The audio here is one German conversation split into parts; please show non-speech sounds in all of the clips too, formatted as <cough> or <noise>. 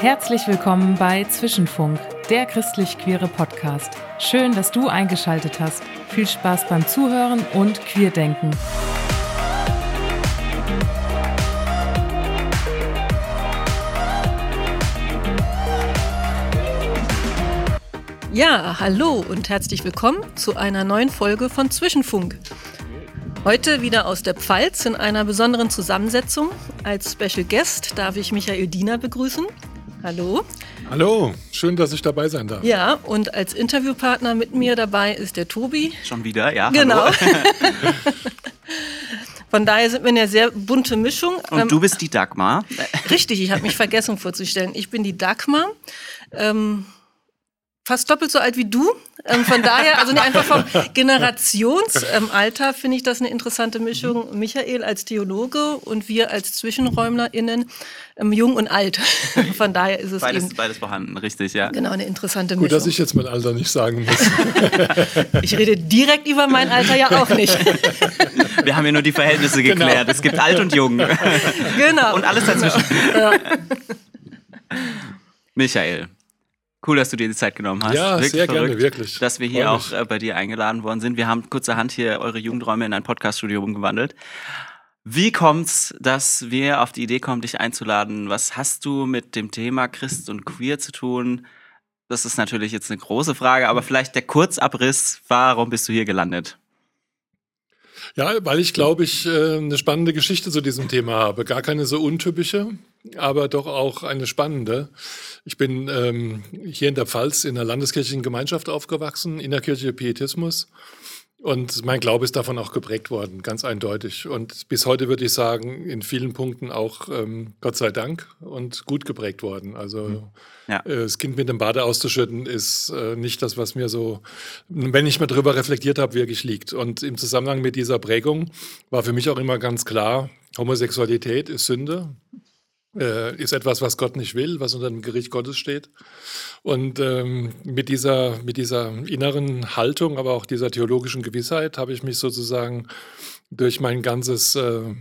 Herzlich willkommen bei Zwischenfunk, der christlich-queere Podcast. Schön, dass du eingeschaltet hast. Viel Spaß beim Zuhören und Queerdenken. Ja, hallo und herzlich willkommen zu einer neuen Folge von Zwischenfunk. Heute wieder aus der Pfalz in einer besonderen Zusammensetzung. Als Special Guest darf ich Michael Diener begrüßen. Hallo. Hallo, schön, dass ich dabei sein darf. Ja, und als Interviewpartner mit mir dabei ist der Tobi. Schon wieder, ja. Genau. <laughs> Von daher sind wir eine sehr bunte Mischung. Und Ähm, du bist die Dagmar. Richtig, ich habe mich vergessen vorzustellen. Ich bin die Dagmar. Ähm, fast doppelt so alt wie du. Ähm, von daher, also nicht einfach vom <laughs> Generationsalter ähm, finde ich das eine interessante Mischung. Michael als Theologe und wir als ZwischenräumlerInnen, ähm, jung und alt. <laughs> Von daher ist es Beides, eben beides vorhanden, richtig, ja. genau eine interessante Gut, Mischung. dass ich jetzt mein Alter nicht sagen muss. <laughs> ich rede direkt über mein Alter ja auch nicht. Wir haben ja nur die Verhältnisse Genau. geklärt. Es gibt alt und jung. genau. Und alles dazwischen. Michael, cool, dass du dir die Zeit genommen hast. Ja, Wirklich sehr gerne, verrückt, wirklich. Dass wir hier auch äh, bei dir eingeladen worden sind. Wir haben kurzerhand hier eure Jugendräume in ein Podcaststudio umgewandelt. Wie kommt's, dass wir auf die Idee kommen, dich einzuladen? Was hast du mit dem Thema Christ und Queer zu tun? Das ist natürlich jetzt eine große Frage, aber vielleicht der Kurzabriss. Warum bist du hier gelandet? Ja, weil ich glaube ich äh, eine spannende Geschichte zu diesem Thema habe. Gar keine so untypische, aber doch auch eine spannende. Ich bin ähm, hier in der Pfalz in der landeskirchlichen Gemeinschaft aufgewachsen, in der Kirche Pietismus. Und mein Glaube ist davon auch geprägt worden, ganz eindeutig. Und bis heute würde ich sagen, in vielen Punkten auch ähm, Gott sei Dank und gut geprägt worden. Also Ja. äh, das Kind mit dem Bade auszuschütten ist äh, nicht das, was mir so, wenn ich mal drüber reflektiert habe, wirklich liegt. Und im Zusammenhang mit dieser Prägung war für mich auch immer ganz klar, Homosexualität ist Sünde, ist etwas, was Gott nicht will, was unter dem Gericht Gottes steht. Und ähm, mit, dieser, mit dieser inneren Haltung, aber auch dieser theologischen Gewissheit habe ich mich sozusagen durch mein ganzes äh,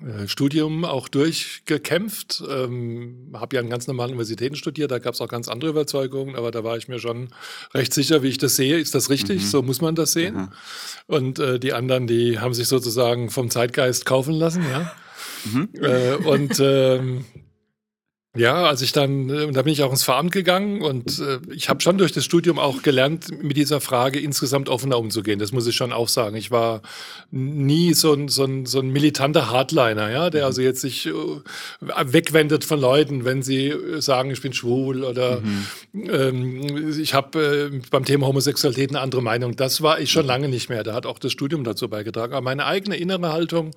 äh, Studium auch durchgekämpft. Ähm, habe ja an ganz normalen Universitäten studiert, da gab es auch ganz andere Überzeugungen, aber da war ich mir schon recht sicher, wie ich das sehe. Ist das richtig? Mhm. So muss man das sehen. Aha. Und äh, die anderen, die haben sich sozusagen vom Zeitgeist kaufen lassen, ja. Mhm. Äh, und ähm, ja, als ich dann, äh, da bin ich auch ins Veramt gegangen und äh, ich habe schon durch das Studium auch gelernt, mit dieser Frage insgesamt offener umzugehen. Das muss ich schon auch sagen. Ich war nie so ein, so ein, so ein militanter Hardliner, ja, der also jetzt sich äh, wegwendet von Leuten, wenn sie äh, sagen, ich bin schwul oder ähm, ich habe äh, beim Thema Homosexualität eine andere Meinung. Das war ich schon lange nicht mehr. Da hat auch das Studium dazu beigetragen. Aber meine eigene innere Haltung,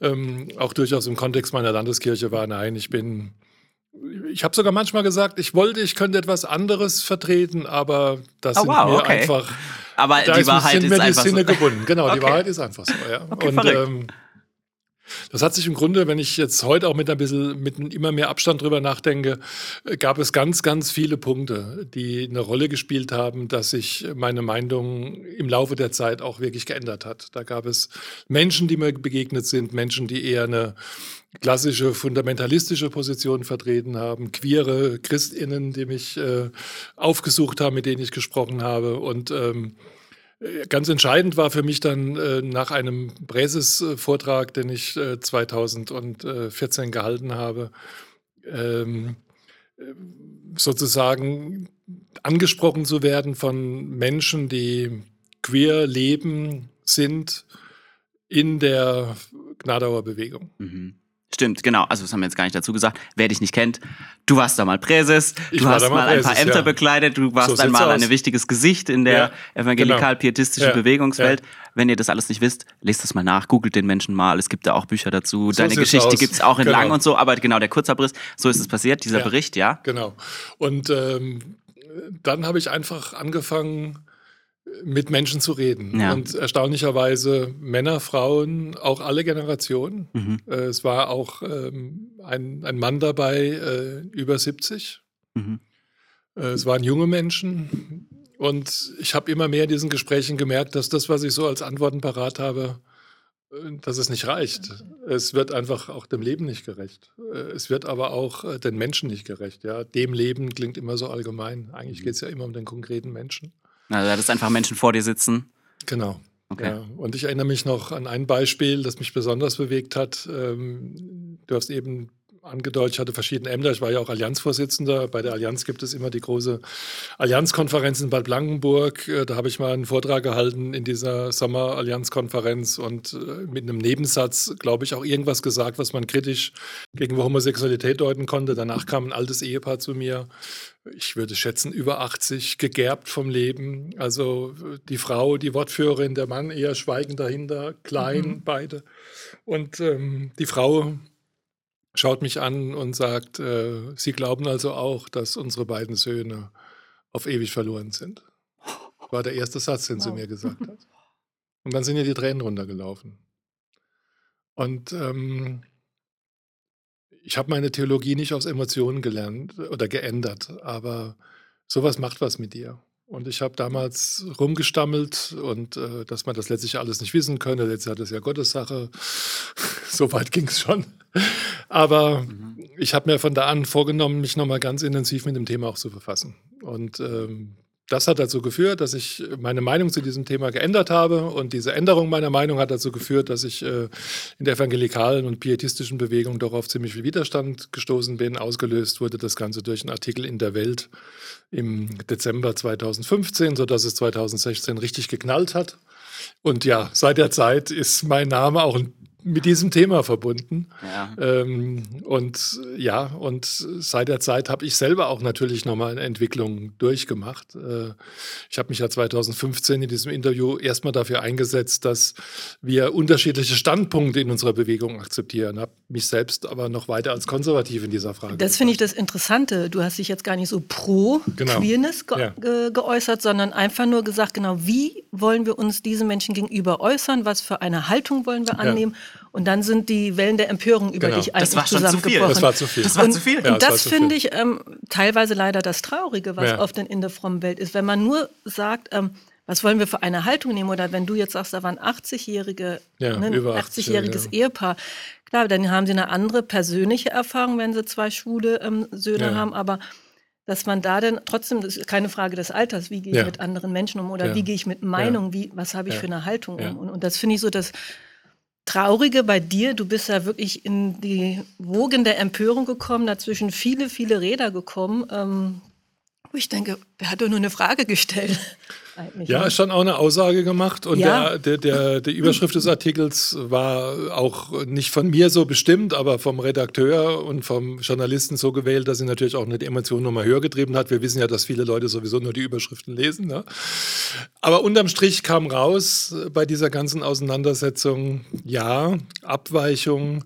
ähm, auch durchaus im Kontext meiner Landeskirche, war, nein, ich bin ich habe sogar manchmal gesagt, ich wollte, ich könnte etwas anderes vertreten, aber das Oh, sind wow, mir okay. einfach. Aber Da die ist, Wahrheit sind ist mir die einfach Sinne so. gebunden. Genau, die. Wahrheit ist einfach so. Ja. Okay, Und verrückt. ähm, das hat sich im Grunde, wenn ich jetzt heute auch mit ein bisschen mit immer mehr Abstand drüber nachdenke, gab es ganz, ganz viele Punkte, die eine Rolle gespielt haben, dass sich meine Meinung im Laufe der Zeit auch wirklich geändert hat. Da gab es Menschen, die mir begegnet sind, Menschen, die eher eine klassische fundamentalistische Position vertreten haben, queere Christinnen, die mich äh, aufgesucht haben, mit denen ich gesprochen habe und ähm, Ganz entscheidend war für mich dann äh, nach einem Präses-Vortrag, den ich äh, 2014 gehalten habe, ähm, äh, sozusagen angesprochen zu werden von Menschen, die queer leben, sind in der Gnadauer Bewegung. Mhm. Stimmt, genau. Also das haben wir jetzt gar nicht dazu gesagt. Wer dich nicht kennt, du warst da mal Präses, du war hast mal ein paar Ämter ja. bekleidet, du warst So einmal ein wichtiges Gesicht in der Ja, evangelikal-pietistischen genau. Ja, Bewegungswelt. Wenn ihr das alles nicht wisst, lest das mal nach, googelt den Menschen mal. Es gibt da auch Bücher dazu. So Deine Geschichte aus. gibt's auch in Genau. lang und so, aber genau der Kurzabriss, so ist es passiert, dieser. Bericht, ja. Genau. Und ähm, dann habe ich einfach angefangen, mit Menschen zu reden. Ja. Und erstaunlicherweise Männer, Frauen, auch alle Generationen. Mhm. Äh, es war auch ähm, ein, ein Mann dabei, äh, über 70. Mhm. Äh, es waren junge Menschen. Und ich habe immer mehr in diesen Gesprächen gemerkt, dass das, was ich so als Antworten parat habe, äh, dass es nicht reicht. Es wird einfach auch dem Leben nicht gerecht. Es wird aber auch den Menschen nicht gerecht. Ja? Dem Leben klingt immer so allgemein. Eigentlich geht es ja immer um den konkreten Menschen. Also, da ist einfach Menschen vor dir sitzen. Genau. Okay. Ja, und ich erinnere mich noch an ein Beispiel, das mich besonders bewegt hat. Ähm, du hast eben angedeutet, ich hatte verschiedene Ämter. Ich war ja auch Allianzvorsitzender. Bei der Allianz gibt es immer die große Allianzkonferenz in Bad Blankenburg. Äh, da habe ich mal einen Vortrag gehalten in dieser Sommer-Allianzkonferenz und äh, mit einem Nebensatz, glaube ich, auch irgendwas gesagt, was man kritisch gegenüber Homosexualität deuten konnte. Danach kam ein altes Ehepaar zu mir. Ich würde schätzen, über 80, gegerbt vom Leben. Also die Frau, die Wortführerin, der Mann eher schweigend dahinter, klein, mhm. beide. Und ähm, die Frau schaut mich an und sagt, äh, Sie glauben also auch, dass unsere beiden Söhne auf ewig verloren sind. War der erste Satz, den wow. sie mir gesagt <laughs> hat. Und dann sind ihr die Tränen runtergelaufen. Und ähm, ich habe meine Theologie nicht aus Emotionen gelernt oder geändert, aber sowas macht was mit dir. Und ich habe damals rumgestammelt und äh, dass man das letztlich alles nicht wissen könne. Letztlich hat es ja Gottes Sache. <laughs> so weit ging es schon. Aber mhm. ich habe mir von da an vorgenommen, mich nochmal ganz intensiv mit dem Thema auch zu befassen. Und ähm, das hat dazu geführt, dass ich meine Meinung zu diesem Thema geändert habe. Und diese Änderung meiner Meinung hat dazu geführt, dass ich äh, in der evangelikalen und pietistischen Bewegung doch auf ziemlich viel Widerstand gestoßen bin. Ausgelöst wurde das Ganze durch einen Artikel in der Welt im Dezember 2015, sodass es 2016 richtig geknallt hat. Und ja, seit der Zeit ist mein Name auch ein mit diesem Thema verbunden. Ja. Ähm, und ja, und seit der Zeit habe ich selber auch natürlich nochmal eine Entwicklung durchgemacht. Äh, ich habe mich ja 2015 in diesem Interview erstmal dafür eingesetzt, dass wir unterschiedliche Standpunkte in unserer Bewegung akzeptieren, habe mich selbst aber noch weiter als konservativ in dieser Frage. Das finde ich das Interessante. Du hast dich jetzt gar nicht so pro genau. Queerness ge ja. ge geäußert, sondern einfach nur gesagt, genau, wie wollen wir uns diesen Menschen gegenüber äußern, was für eine Haltung wollen wir annehmen. Ja und dann sind die Wellen der Empörung über genau. dich eigentlich zusammengebrochen. Das war zu viel. Das war zu viel. Und, ja, und das, das finde ich ähm, teilweise leider das Traurige, was ja. oft in, in der frommen Welt ist. Wenn man nur sagt, ähm, was wollen wir für eine Haltung nehmen? Oder wenn du jetzt sagst, da waren 80-jährige, ja, ne, 80-jähriges ja. Ehepaar. Klar, dann haben sie eine andere persönliche Erfahrung, wenn sie zwei schwule ähm, Söhne haben, aber dass man da dann trotzdem, das ist keine Frage des Alters, wie gehe ich mit anderen Menschen um oder wie gehe ich mit Meinung, wie, was habe ich für eine Haltung um? Und, und das finde ich so, dass Traurige bei dir, du bist ja wirklich in die Wogen der Empörung gekommen, dazwischen viele, viele Räder gekommen. Ähm, wo ich denke, der hat doch nur eine Frage gestellt. Ja, ne? schon auch eine Aussage gemacht und ja. der, der, der, der, Überschrift des Artikels war auch nicht von mir so bestimmt, aber vom Redakteur und vom Journalisten so gewählt, dass sie natürlich auch eine Emotion nochmal höher getrieben hat. Wir wissen ja, dass viele Leute sowieso nur die Überschriften lesen. Ne? Aber unterm Strich kam raus bei dieser ganzen Auseinandersetzung, ja, Abweichung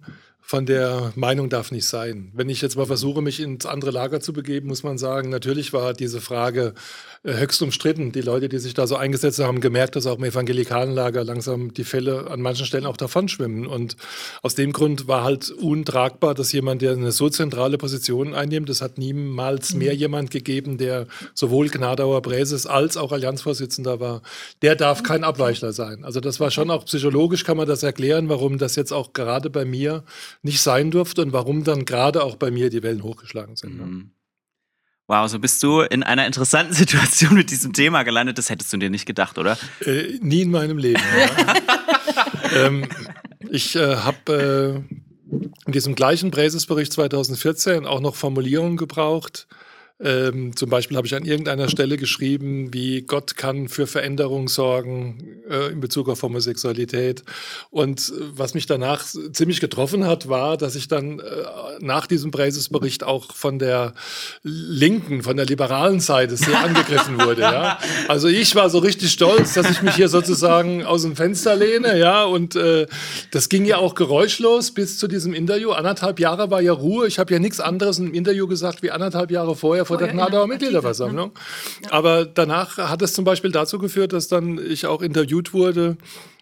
von der Meinung darf nicht sein. Wenn ich jetzt mal versuche, mich ins andere Lager zu begeben, muss man sagen, natürlich war diese Frage höchst umstritten. Die Leute, die sich da so eingesetzt haben, haben gemerkt, dass auch im evangelikalen Lager langsam die Fälle an manchen Stellen auch davon schwimmen. Und aus dem Grund war halt untragbar, dass jemand, der eine so zentrale Position einnimmt, es hat niemals mehr mhm. jemand gegeben, der sowohl Gnadauer Präses als auch Allianzvorsitzender war, der darf kein Abweichler sein. Also das war schon auch psychologisch, kann man das erklären, warum das jetzt auch gerade bei mir nicht sein durfte und warum dann gerade auch bei mir die Wellen hochgeschlagen sind. Mhm. Wow, so bist du in einer interessanten <laughs> Situation mit diesem Thema gelandet. Das hättest du dir nicht gedacht, oder? Äh, nie in meinem Leben. Ja. <laughs> ähm, ich äh, habe äh, in diesem gleichen Präsesbericht 2014 auch noch Formulierungen gebraucht, ähm, zum Beispiel habe ich an irgendeiner Stelle geschrieben, wie Gott kann für Veränderung sorgen äh, in Bezug auf Homosexualität. Und äh, was mich danach ziemlich getroffen hat, war, dass ich dann äh, nach diesem Präsesbericht auch von der linken, von der liberalen Seite sehr <laughs> angegriffen wurde. Ja? Also ich war so richtig stolz, dass ich mich hier sozusagen aus dem Fenster lehne. Ja? Und äh, das ging ja auch geräuschlos bis zu diesem Interview. Anderthalb Jahre war ja Ruhe. Ich habe ja nichts anderes im Interview gesagt wie anderthalb Jahre vorher vor der Gnadauer Mitgliederversammlung. Ja. Aber danach hat es zum Beispiel dazu geführt, dass dann ich auch interviewt wurde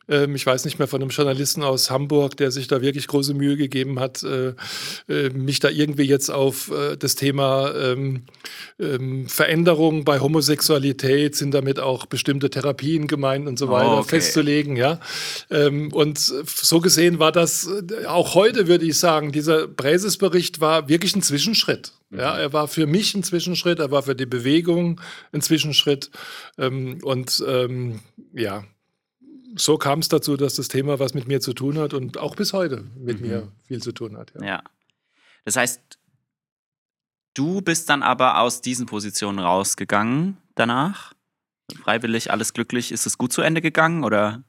Ähm, ich weiß nicht mehr von einem Journalisten aus Hamburg, der sich da wirklich große Mühe gegeben hat, äh, äh, mich da irgendwie jetzt auf äh, das Thema ähm, ähm, Veränderung bei Homosexualität, sind damit auch bestimmte Therapien gemeint und so weiter, Oh, okay. festzulegen. Ja? Ähm, und so gesehen war das, äh, auch heute würde ich sagen, dieser Präses-Bericht war wirklich ein Zwischenschritt. Ja, er war für mich ein Zwischenschritt, er war für die Bewegung ein Zwischenschritt. Ähm, und ähm, ja, so kam es dazu, dass das Thema was mit mir zu tun hat und auch bis heute mit Mhm. mir viel zu tun hat. Ja. Ja. Das heißt, du bist dann aber aus diesen Positionen rausgegangen danach? Freiwillig, alles glücklich. Ist es gut zu Ende gegangen oder?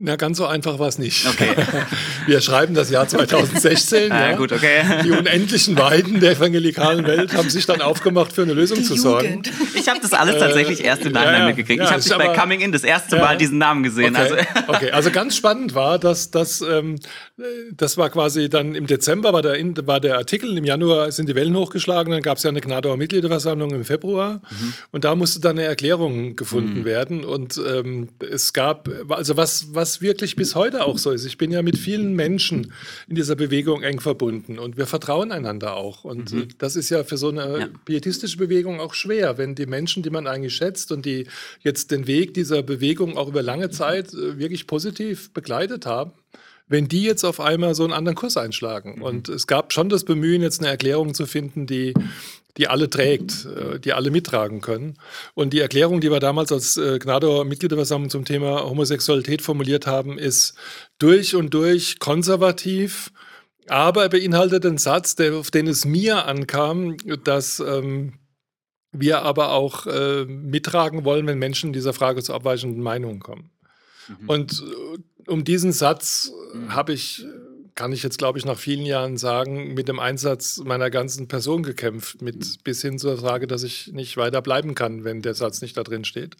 Na, ganz so einfach war es nicht. Okay. <laughs> Wir schreiben das Jahr 2016. Ah, ja. gut, okay. Die unendlichen Weiden der evangelikalen Welt haben sich dann aufgemacht, für eine Lösung Die zu sorgen. Jugend. Ich habe das alles tatsächlich erst im Äh, ja, Nachhinein ja. mitgekriegt. Ja, ich habe dich bei Coming In das erste Ja. Mal diesen Namen gesehen. Okay. Also, <laughs> okay, also ganz spannend war, dass das, ähm, äh, das war quasi dann im Dezember war der, In- war der Artikel, im Januar sind die Wellen hochgeschlagen, dann gab es ja eine Gnadauer Mitgliederversammlung im Februar und da musste dann eine Erklärung gefunden werden und ähm, es gab, also was, was wirklich bis heute auch so ist, ich bin ja mit vielen Menschen in dieser Bewegung eng verbunden und wir vertrauen einander auch. Und äh, das ist ja für so eine Ja. pietistische Bewegung auch schwer, wenn die Menschen, die man eigentlich schätzt und die jetzt den Weg dieser Bewegung auch über lange Zeit äh, wirklich positiv begleitet haben, wenn die jetzt auf einmal so einen anderen Kurs einschlagen. Und es gab schon das Bemühen, jetzt eine Erklärung zu finden, die die alle trägt, äh, die alle mittragen können. Und die Erklärung, die wir damals als äh, Gnadauer Mitgliederversammlung zum Thema Homosexualität formuliert haben, ist durch und durch konservativ, aber er beinhaltet einen Satz, der, auf den es mir ankam, dass ähm, wir aber auch äh, mittragen wollen, wenn Menschen dieser Frage zu abweichenden Meinungen kommen. Und äh, um diesen Satz äh, habe ich, äh, kann ich jetzt glaube ich nach vielen Jahren sagen, mit dem Einsatz meiner ganzen Person gekämpft, mit bis hin zur Frage, dass ich nicht weiter bleiben kann, wenn der Satz nicht da drin steht.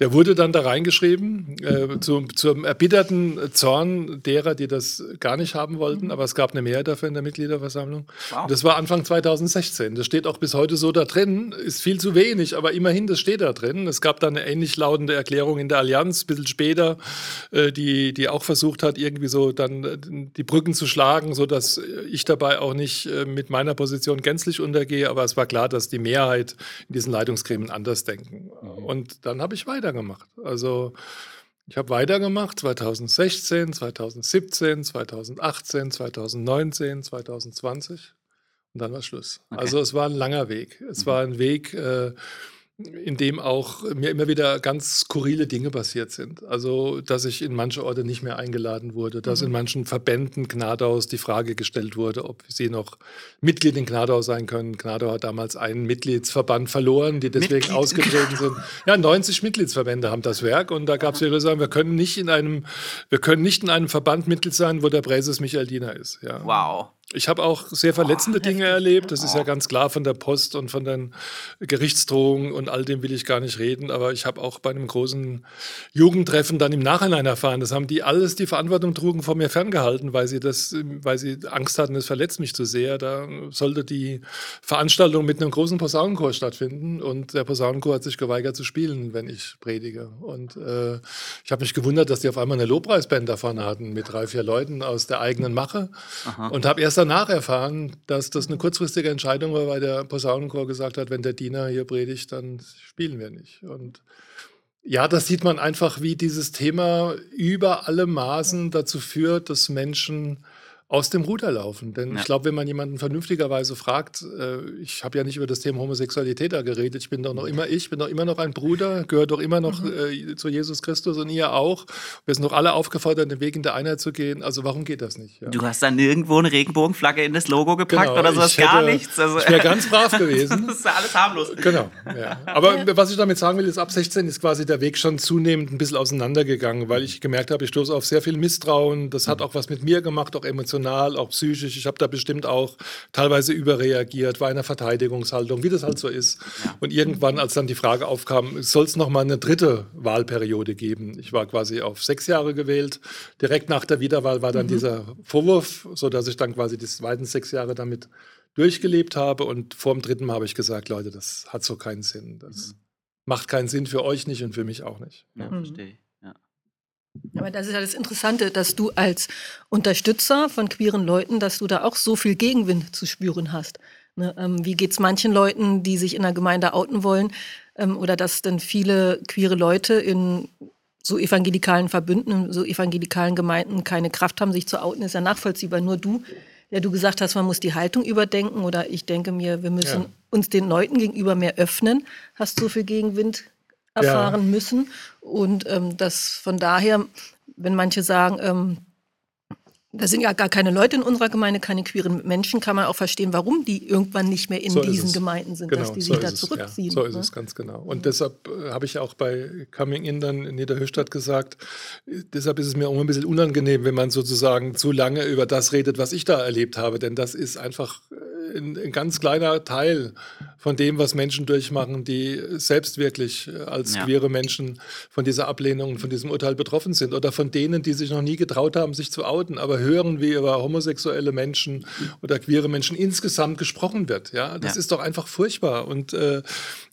Der wurde dann da reingeschrieben, äh, zum, zum erbitterten Zorn derer, die das gar nicht haben wollten, aber es gab eine Mehrheit dafür in der Mitgliederversammlung. Wow. Das war Anfang 2016. Das steht auch bis heute so da drin. Ist viel zu wenig, aber immerhin, das steht da drin. Es gab dann eine ähnlich lautende Erklärung in der Allianz, ein bisschen später, äh, die, die auch versucht hat, irgendwie so dann äh, die Brücken zu schlagen, sodass ich dabei auch nicht äh, mit meiner Position gänzlich untergehe. Aber es war klar, dass die Mehrheit in diesen Leitungsgremien anders denken. Und dann habe ich weitergemacht. Also ich habe weitergemacht 2016, 2017, 2018, 2019, 2020 und dann war Schluss. Okay. Also es war ein langer Weg. Es war ein Weg, äh, in dem auch mir immer wieder ganz skurrile Dinge passiert sind. Also, dass ich in manche Orte nicht mehr eingeladen wurde, dass in manchen Verbänden Gnadaus die Frage gestellt wurde, ob sie noch Mitglied in Gnadau sein können. Gnadau hat damals einen Mitgliedsverband verloren, die deswegen Mitglied ausgetreten sind. Ja, 90 Mitgliedsverbände haben das Werk und da gab es ja sagen, wir können nicht in einem, wir können nicht in einem Verband Mitglied sein, wo der Präses Michael Diener ist. Ja. wow. Ich habe auch sehr verletzende Dinge erlebt. Das ist ja ganz klar von der Post und von den Gerichtsdrohungen und all dem will ich gar nicht reden. Aber ich habe auch bei einem großen Jugendtreffen dann im Nachhinein erfahren, das haben die alles die Verantwortung trugen vor mir ferngehalten, weil sie das, weil sie Angst hatten, es verletzt mich zu sehr. Da sollte die Veranstaltung mit einem großen Posaunenchor stattfinden und der Posaunenchor hat sich geweigert zu spielen, wenn ich predige. Und äh, ich habe mich gewundert, dass die auf einmal eine Lobpreisband da vorne hatten mit drei, vier Leuten aus der eigenen Mache und habe erst danach erfahren, dass das eine kurzfristige Entscheidung war, weil der Posaunenchor gesagt hat, wenn der Diener hier predigt, dann spielen wir nicht. Und ja, das sieht man einfach, wie dieses Thema über alle Maßen dazu führt, dass Menschen aus dem Ruder laufen. Denn Ja. ich glaube, wenn man jemanden vernünftigerweise fragt, äh, ich habe ja nicht über das Thema Homosexualität da geredet, ich bin doch noch immer ich, bin doch immer noch ein Bruder, gehöre doch immer noch äh, zu Jesus Christus und ihr auch. Wir sind doch alle aufgefordert, den Weg in der Einheit zu gehen. Also warum geht das nicht? Ja. Du hast da nirgendwo eine Regenbogenflagge in das Logo gepackt Genau, oder sowas? ich Gar hätte- nichts. Also, Ich wäre ganz brav <laughs> gewesen. das ist ja alles harmlos. Genau. Ja. <laughs> Aber was ich damit sagen will, ist, ab 16 ist quasi der Weg schon zunehmend ein bisschen auseinandergegangen, weil ich gemerkt habe, ich stoße auf sehr viel Misstrauen. Das hat auch was mit mir gemacht, auch emotional, auch psychisch. Ich habe da bestimmt auch teilweise überreagiert, war in einer Verteidigungshaltung, wie das halt so ist. Und irgendwann, als dann die Frage aufkam, soll es noch mal eine dritte Wahlperiode geben? Ich war quasi auf sechs Jahre gewählt. Direkt nach der Wiederwahl war dann dieser Vorwurf, sodass ich dann quasi die zweiten sechs Jahre damit durchgelebt habe. Und vor dem dritten Mal habe ich gesagt, Leute, das hat so keinen Sinn. Das macht keinen Sinn für euch nicht und für mich auch nicht. Ja, Mhm. verstehe ich. Aber das ist ja das Interessante, dass du als Unterstützer von queeren Leuten, dass du da auch so viel Gegenwind zu spüren hast. Ne, ähm, wie geht es manchen Leuten, die sich in der Gemeinde outen wollen? Ähm, oder dass dann viele queere Leute in so evangelikalen Verbünden, so evangelikalen Gemeinden keine Kraft haben, sich zu outen, ist ja nachvollziehbar. Nur du, der du gesagt hast, man muss die Haltung überdenken oder ich denke mir, wir müssen ja. uns den Leuten gegenüber mehr öffnen, hast so viel Gegenwind erfahren ja. müssen. Und ähm, das von daher, wenn manche sagen, ähm, da sind ja gar keine Leute in unserer Gemeinde, keine queeren Menschen, kann man auch verstehen, warum die irgendwann nicht mehr in so diesen Gemeinden sind, genau, dass die so sich da zurückziehen. Ja, so ist ne? es ganz genau. Und mhm. deshalb äh, habe ich auch bei Coming In dann in Niederhöchstadt gesagt, deshalb ist es mir auch ein bisschen unangenehm, wenn man sozusagen zu lange über das redet, was ich da erlebt habe, denn das ist einfach äh, ein, ein ganz kleiner Teil von dem, was Menschen durchmachen, die selbst wirklich äh, als ja. queere Menschen von dieser Ablehnung, von diesem Urteil betroffen sind oder von denen, die sich noch nie getraut haben, sich zu outen, aber hören, wie über homosexuelle Menschen oder queere Menschen insgesamt gesprochen wird. Ja, das ja. ist doch einfach furchtbar. Und äh,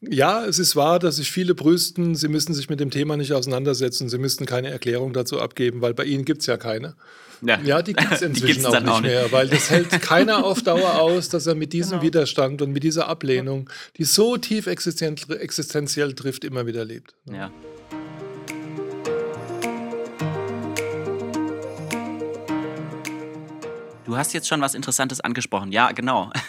ja, es ist wahr, dass sich viele brüsten, sie müssen sich mit dem Thema nicht auseinandersetzen, sie müssten keine Erklärung dazu abgeben, weil bei ihnen gibt es ja keine. Ja, ja die gibt es inzwischen auch nicht auch mehr, weil das hält <laughs> keiner auf Dauer aus, dass er mit diesem genau. Widerstand und mit dieser Ablehnung, die so tief existenziell trifft, immer wieder lebt. Ja. Du hast jetzt schon was Interessantes angesprochen. Ja, genau. <laughs>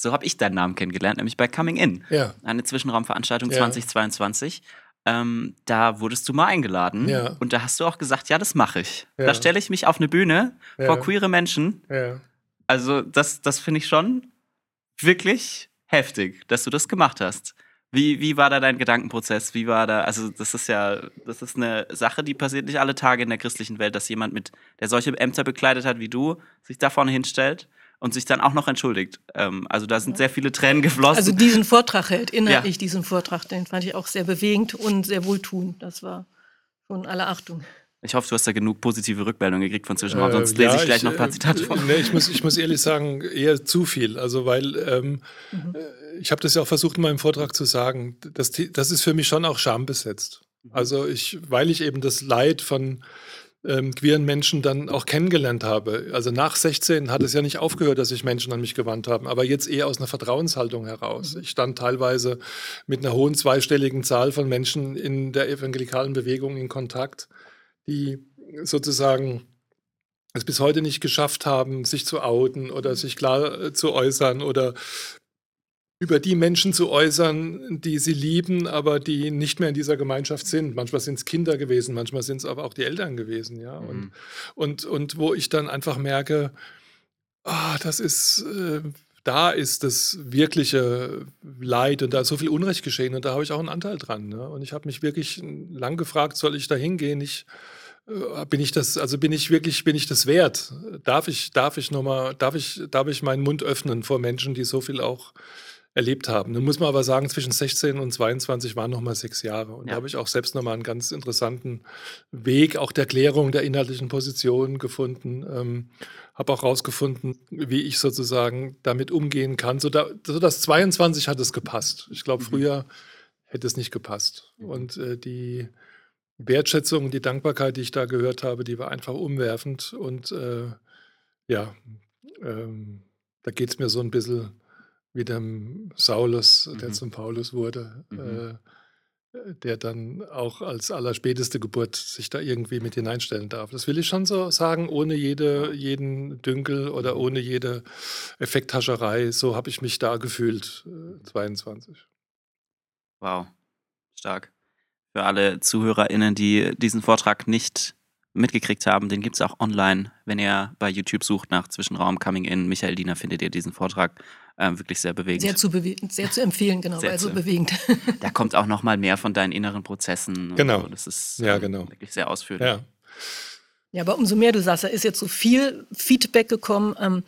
So habe ich deinen Namen kennengelernt, nämlich bei Coming In. Ja. Eine Zwischenraumveranstaltung ja. 2022. Ähm, da wurdest du mal eingeladen ja. und da hast du auch gesagt, ja, das mache ich. Ja. Da stelle ich mich auf eine Bühne vor queere Menschen. Also das, das finde ich schon wirklich heftig, dass du das gemacht hast. Wie, wie war da dein Gedankenprozess? Wie war da, also das ist ja, das ist eine Sache, die passiert nicht alle Tage in der christlichen Welt, dass jemand mit, der solche Ämter bekleidet hat wie du, sich da vorne hinstellt und sich dann auch noch entschuldigt. Ähm, also da sind sehr viele Tränen geflossen. Also diesen Vortrag hält, inhaltlich ja. diesen Vortrag, den fand ich auch sehr bewegend und sehr wohltuend. Das war schon alle Achtung. Ich hoffe, du hast da genug positive Rückmeldungen gekriegt von Zwischenraum, sonst äh, lese ja, ich gleich ich, noch ein paar Zitate vor. Nee, ich, muss, ich muss ehrlich sagen, eher zu viel. Also, weil ähm, mhm. Äh, ich habe das ja auch versucht in meinem Vortrag zu sagen, das, das ist für mich schon auch schambesetzt. Mhm. Also, ich, weil ich eben das Leid von ähm, queeren Menschen dann auch kennengelernt habe. Also nach 16 hat es ja nicht aufgehört, dass sich Menschen an mich gewandt haben, aber jetzt eher aus einer Vertrauenshaltung heraus. Mhm. Ich stand teilweise mit einer hohen zweistelligen Zahl von Menschen in der evangelikalen Bewegung in Kontakt die sozusagen es bis heute nicht geschafft haben, sich zu outen oder sich klar äh, zu äußern oder über die Menschen zu äußern, die sie lieben, aber die nicht mehr in dieser Gemeinschaft sind. Manchmal sind es Kinder gewesen, manchmal sind es aber auch die Eltern gewesen, ja. Mhm. Und, und, und wo ich dann einfach merke, oh, das ist, äh, da ist das wirkliche Leid und da ist so viel Unrecht geschehen und da habe ich auch einen Anteil dran. Ne? Und ich habe mich wirklich lang gefragt, soll ich da hingehen? Ich äh, bin ich das, also bin ich wirklich, bin ich das wert? Darf ich, darf ich nochmal, darf ich, darf ich meinen Mund öffnen vor Menschen, die so viel auch erlebt haben. Nun muss man aber sagen, zwischen 16 und 22 waren nochmal sechs Jahre. Und ja. da habe ich auch selbst nochmal einen ganz interessanten Weg auch der Klärung der inhaltlichen Position gefunden. Ähm, habe auch herausgefunden, wie ich sozusagen damit umgehen kann. So, da, so das 22 hat es gepasst. Ich glaube, mhm. früher hätte es nicht gepasst. Mhm. Und äh, die Wertschätzung, die Dankbarkeit, die ich da gehört habe, die war einfach umwerfend. Und äh, ja, ähm, da geht es mir so ein bisschen wie dem Saulus, mhm. der zum Paulus wurde, mhm. äh, der dann auch als allerspäteste Geburt sich da irgendwie mit hineinstellen darf. Das will ich schon so sagen, ohne jede, jeden Dünkel oder mhm. ohne jede Effekthascherei. So habe ich mich da gefühlt, äh, 22. Wow, stark für alle ZuhörerInnen, die diesen Vortrag nicht mitgekriegt haben, den gibt es auch online. Wenn ihr bei YouTube sucht nach Zwischenraum Coming In, Michael Diener, findet ihr diesen Vortrag äh, wirklich sehr bewegend. Sehr zu, bewe sehr zu empfehlen, genau, sehr also bewegend. Da kommt auch noch mal mehr von deinen inneren Prozessen. Genau. So. Das ist ja, ähm, genau. wirklich sehr ausführlich. Ja. ja, aber umso mehr du sagst, da ist jetzt so viel Feedback gekommen. Ähm,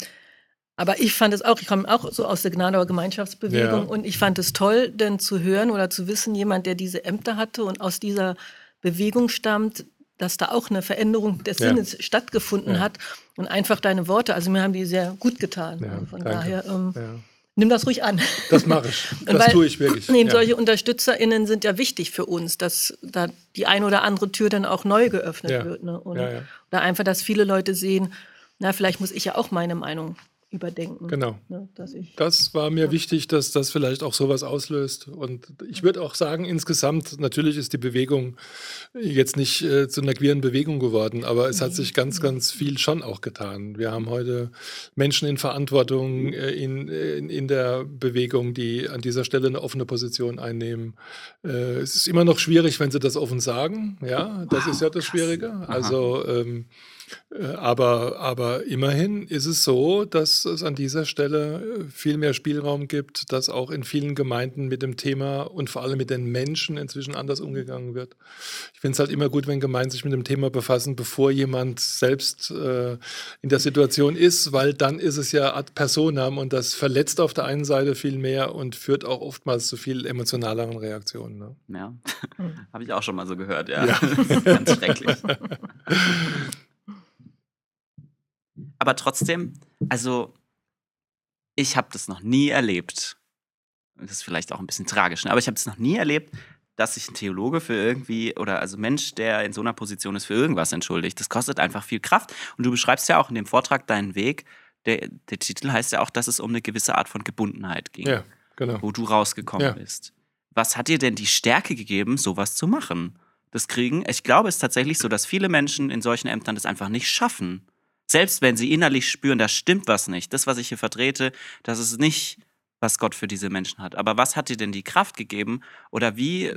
aber ich fand es auch, ich komme auch so aus der Gnadauer Gemeinschaftsbewegung ja. und ich fand es toll, denn zu hören oder zu wissen, jemand, der diese Ämter hatte und aus dieser Bewegung stammt, dass da auch eine Veränderung des ja. Sinnes stattgefunden ja. hat und einfach deine Worte, also mir haben die sehr gut getan. Von danke. daher ähm, Nimm das ruhig an. Das mache ich. <laughs> Das Weil, tue ich wirklich. Nee, ja. Solche UnterstützerInnen sind ja wichtig für uns, dass da die eine oder andere Tür dann auch neu geöffnet ja. wird. Ne? Und, ja, Oder einfach, dass viele Leute sehen, na, vielleicht muss ich ja auch meine Meinung überdenken. Genau. Ne, das war mir ja. wichtig, dass das vielleicht auch sowas auslöst. Und ich würde auch sagen, insgesamt, natürlich ist die Bewegung jetzt nicht äh, zu einer queeren Bewegung geworden, aber es nee. hat sich ganz, ganz viel schon auch getan. Wir haben heute Menschen in Verantwortung äh, in, in, in, der Bewegung, die an dieser Stelle eine offene Position einnehmen. Äh, es ist immer noch schwierig, wenn sie das offen sagen. Ja, das wow, ist ja das Schwierige. Also ähm, äh, aber, aber immerhin ist es so, dass es an dieser Stelle äh, viel mehr Spielraum gibt, dass auch in vielen Gemeinden mit dem Thema und vor allem mit den Menschen inzwischen anders umgegangen wird. Ich finde es halt immer gut, wenn Gemeinden sich mit dem Thema befassen, bevor jemand selbst äh, in der Situation ist, weil dann ist es ja ad personam und das verletzt auf der einen Seite viel mehr und führt auch oftmals zu viel emotionaleren Reaktionen. Ne? Ja, <laughs> habe ich auch schon mal so gehört, ja. ja. <laughs> ganz schrecklich. <laughs> Aber trotzdem, also ich habe das noch nie erlebt. Das ist vielleicht auch ein bisschen tragisch, ne? aber ich habe es noch nie erlebt, dass sich ein Theologe für irgendwie oder also Mensch, der in so einer Position ist, für irgendwas entschuldigt. Das kostet einfach viel Kraft. Und du beschreibst ja auch in dem Vortrag deinen Weg. Der, der Titel heißt ja auch, dass es um eine gewisse Art von Gebundenheit ging, ja, genau. wo du rausgekommen ja. bist. Was hat dir denn die Stärke gegeben, sowas zu machen? Das kriegen, ich glaube, es ist tatsächlich so, dass viele Menschen in solchen Ämtern das einfach nicht schaffen. Selbst wenn sie innerlich spüren, da stimmt was nicht. Das, was ich hier vertrete, das ist nicht, was Gott für diese Menschen hat. Aber was hat dir denn die Kraft gegeben? Oder wie,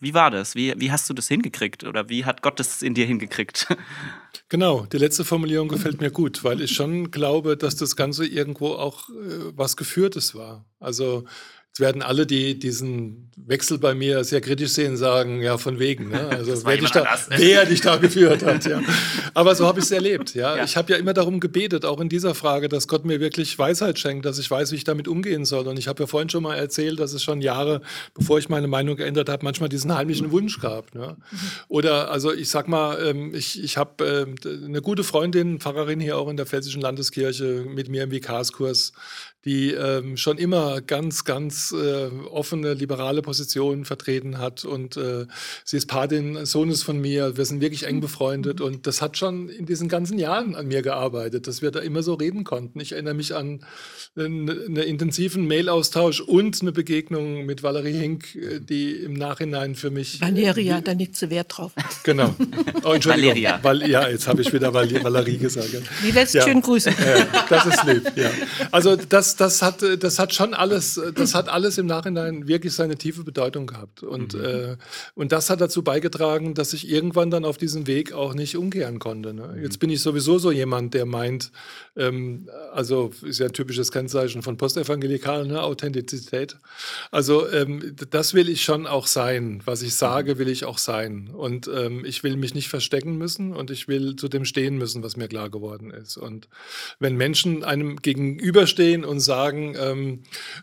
wie war das? Wie, wie hast du das hingekriegt? Oder wie hat Gott das in dir hingekriegt? <laughs> Genau, die letzte Formulierung gefällt mir gut, weil ich schon glaube, dass das Ganze irgendwo auch äh, was Geführtes war. Also Jetzt werden alle, die diesen Wechsel bei mir sehr kritisch sehen, sagen, ja, von wegen. Ne? <laughs> Also wer dich, da, ne? wer dich da geführt hat. Ja. <laughs> Aber so habe ich es erlebt. Ja. ja. Ich habe ja immer darum gebetet, auch in dieser Frage, dass Gott mir wirklich Weisheit schenkt, dass ich weiß, wie ich damit umgehen soll. Und ich habe ja vorhin schon mal erzählt, dass es schon Jahre, bevor ich meine Meinung geändert habe, manchmal diesen heimlichen Wunsch gab. Ne? Oder, also ich sag mal, ähm, ich, ich habe äh, eine gute Freundin, Pfarrerin hier auch in der Pfälzischen Landeskirche, mit mir im Vikarskurs, die ähm, schon immer ganz, ganz äh, offene, liberale Positionen vertreten hat. Und äh, sie ist Patin Sohnes von mir. Wir sind wirklich eng befreundet. Mhm. Und das hat schon in diesen ganzen Jahren an mir gearbeitet, dass wir da immer so reden konnten. Ich erinnere mich an einen, einen intensiven Mailaustausch und eine Begegnung mit Valerie Hink, äh, die im Nachhinein für mich. Valeria, da liegt sie Wert drauf. Genau. <laughs> Oh, Entschuldigung. Valeria. Val ja, jetzt habe ich wieder Valerie gesagt. Die lässt ja. schön grüßen. Ja, das ist lieb, ja. Also das das, hat, das hat schon alles, das hat alles im Nachhinein wirklich seine tiefe Bedeutung gehabt. Und, mhm. äh, und das hat dazu beigetragen, dass ich irgendwann dann auf diesem Weg auch nicht umkehren konnte. Ne? Mhm. Jetzt bin ich sowieso so jemand, der meint, ähm, also ist ja ein typisches Kennzeichen von Postevangelikalen, ne? Authentizität. Also ähm, das will ich schon auch sein. Was ich sage, will ich auch sein. Und ähm, ich will mich nicht verstecken müssen und ich will zu dem stehen müssen, was mir klar geworden ist. Und wenn Menschen einem gegenüberstehen und sagen, ähm,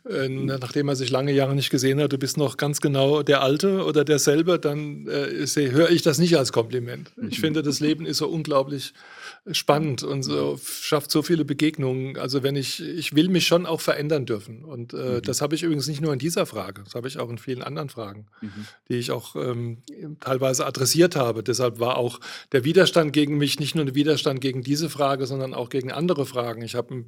äh, nachdem er sich lange Jahre nicht gesehen hat, du bist noch ganz genau der Alte oder derselbe, dann äh, höre ich das nicht als Kompliment. Ich mhm. finde, das Leben ist so unglaublich spannend und so, schafft so viele Begegnungen. Also wenn ich, ich will mich schon auch verändern dürfen. Und äh, mhm. das habe ich übrigens nicht nur in dieser Frage, das habe ich auch in vielen anderen Fragen, mhm. die ich auch ähm, teilweise adressiert habe. Deshalb war auch der Widerstand gegen mich nicht nur ein Widerstand gegen diese Frage, sondern auch gegen andere Fragen. Ich habe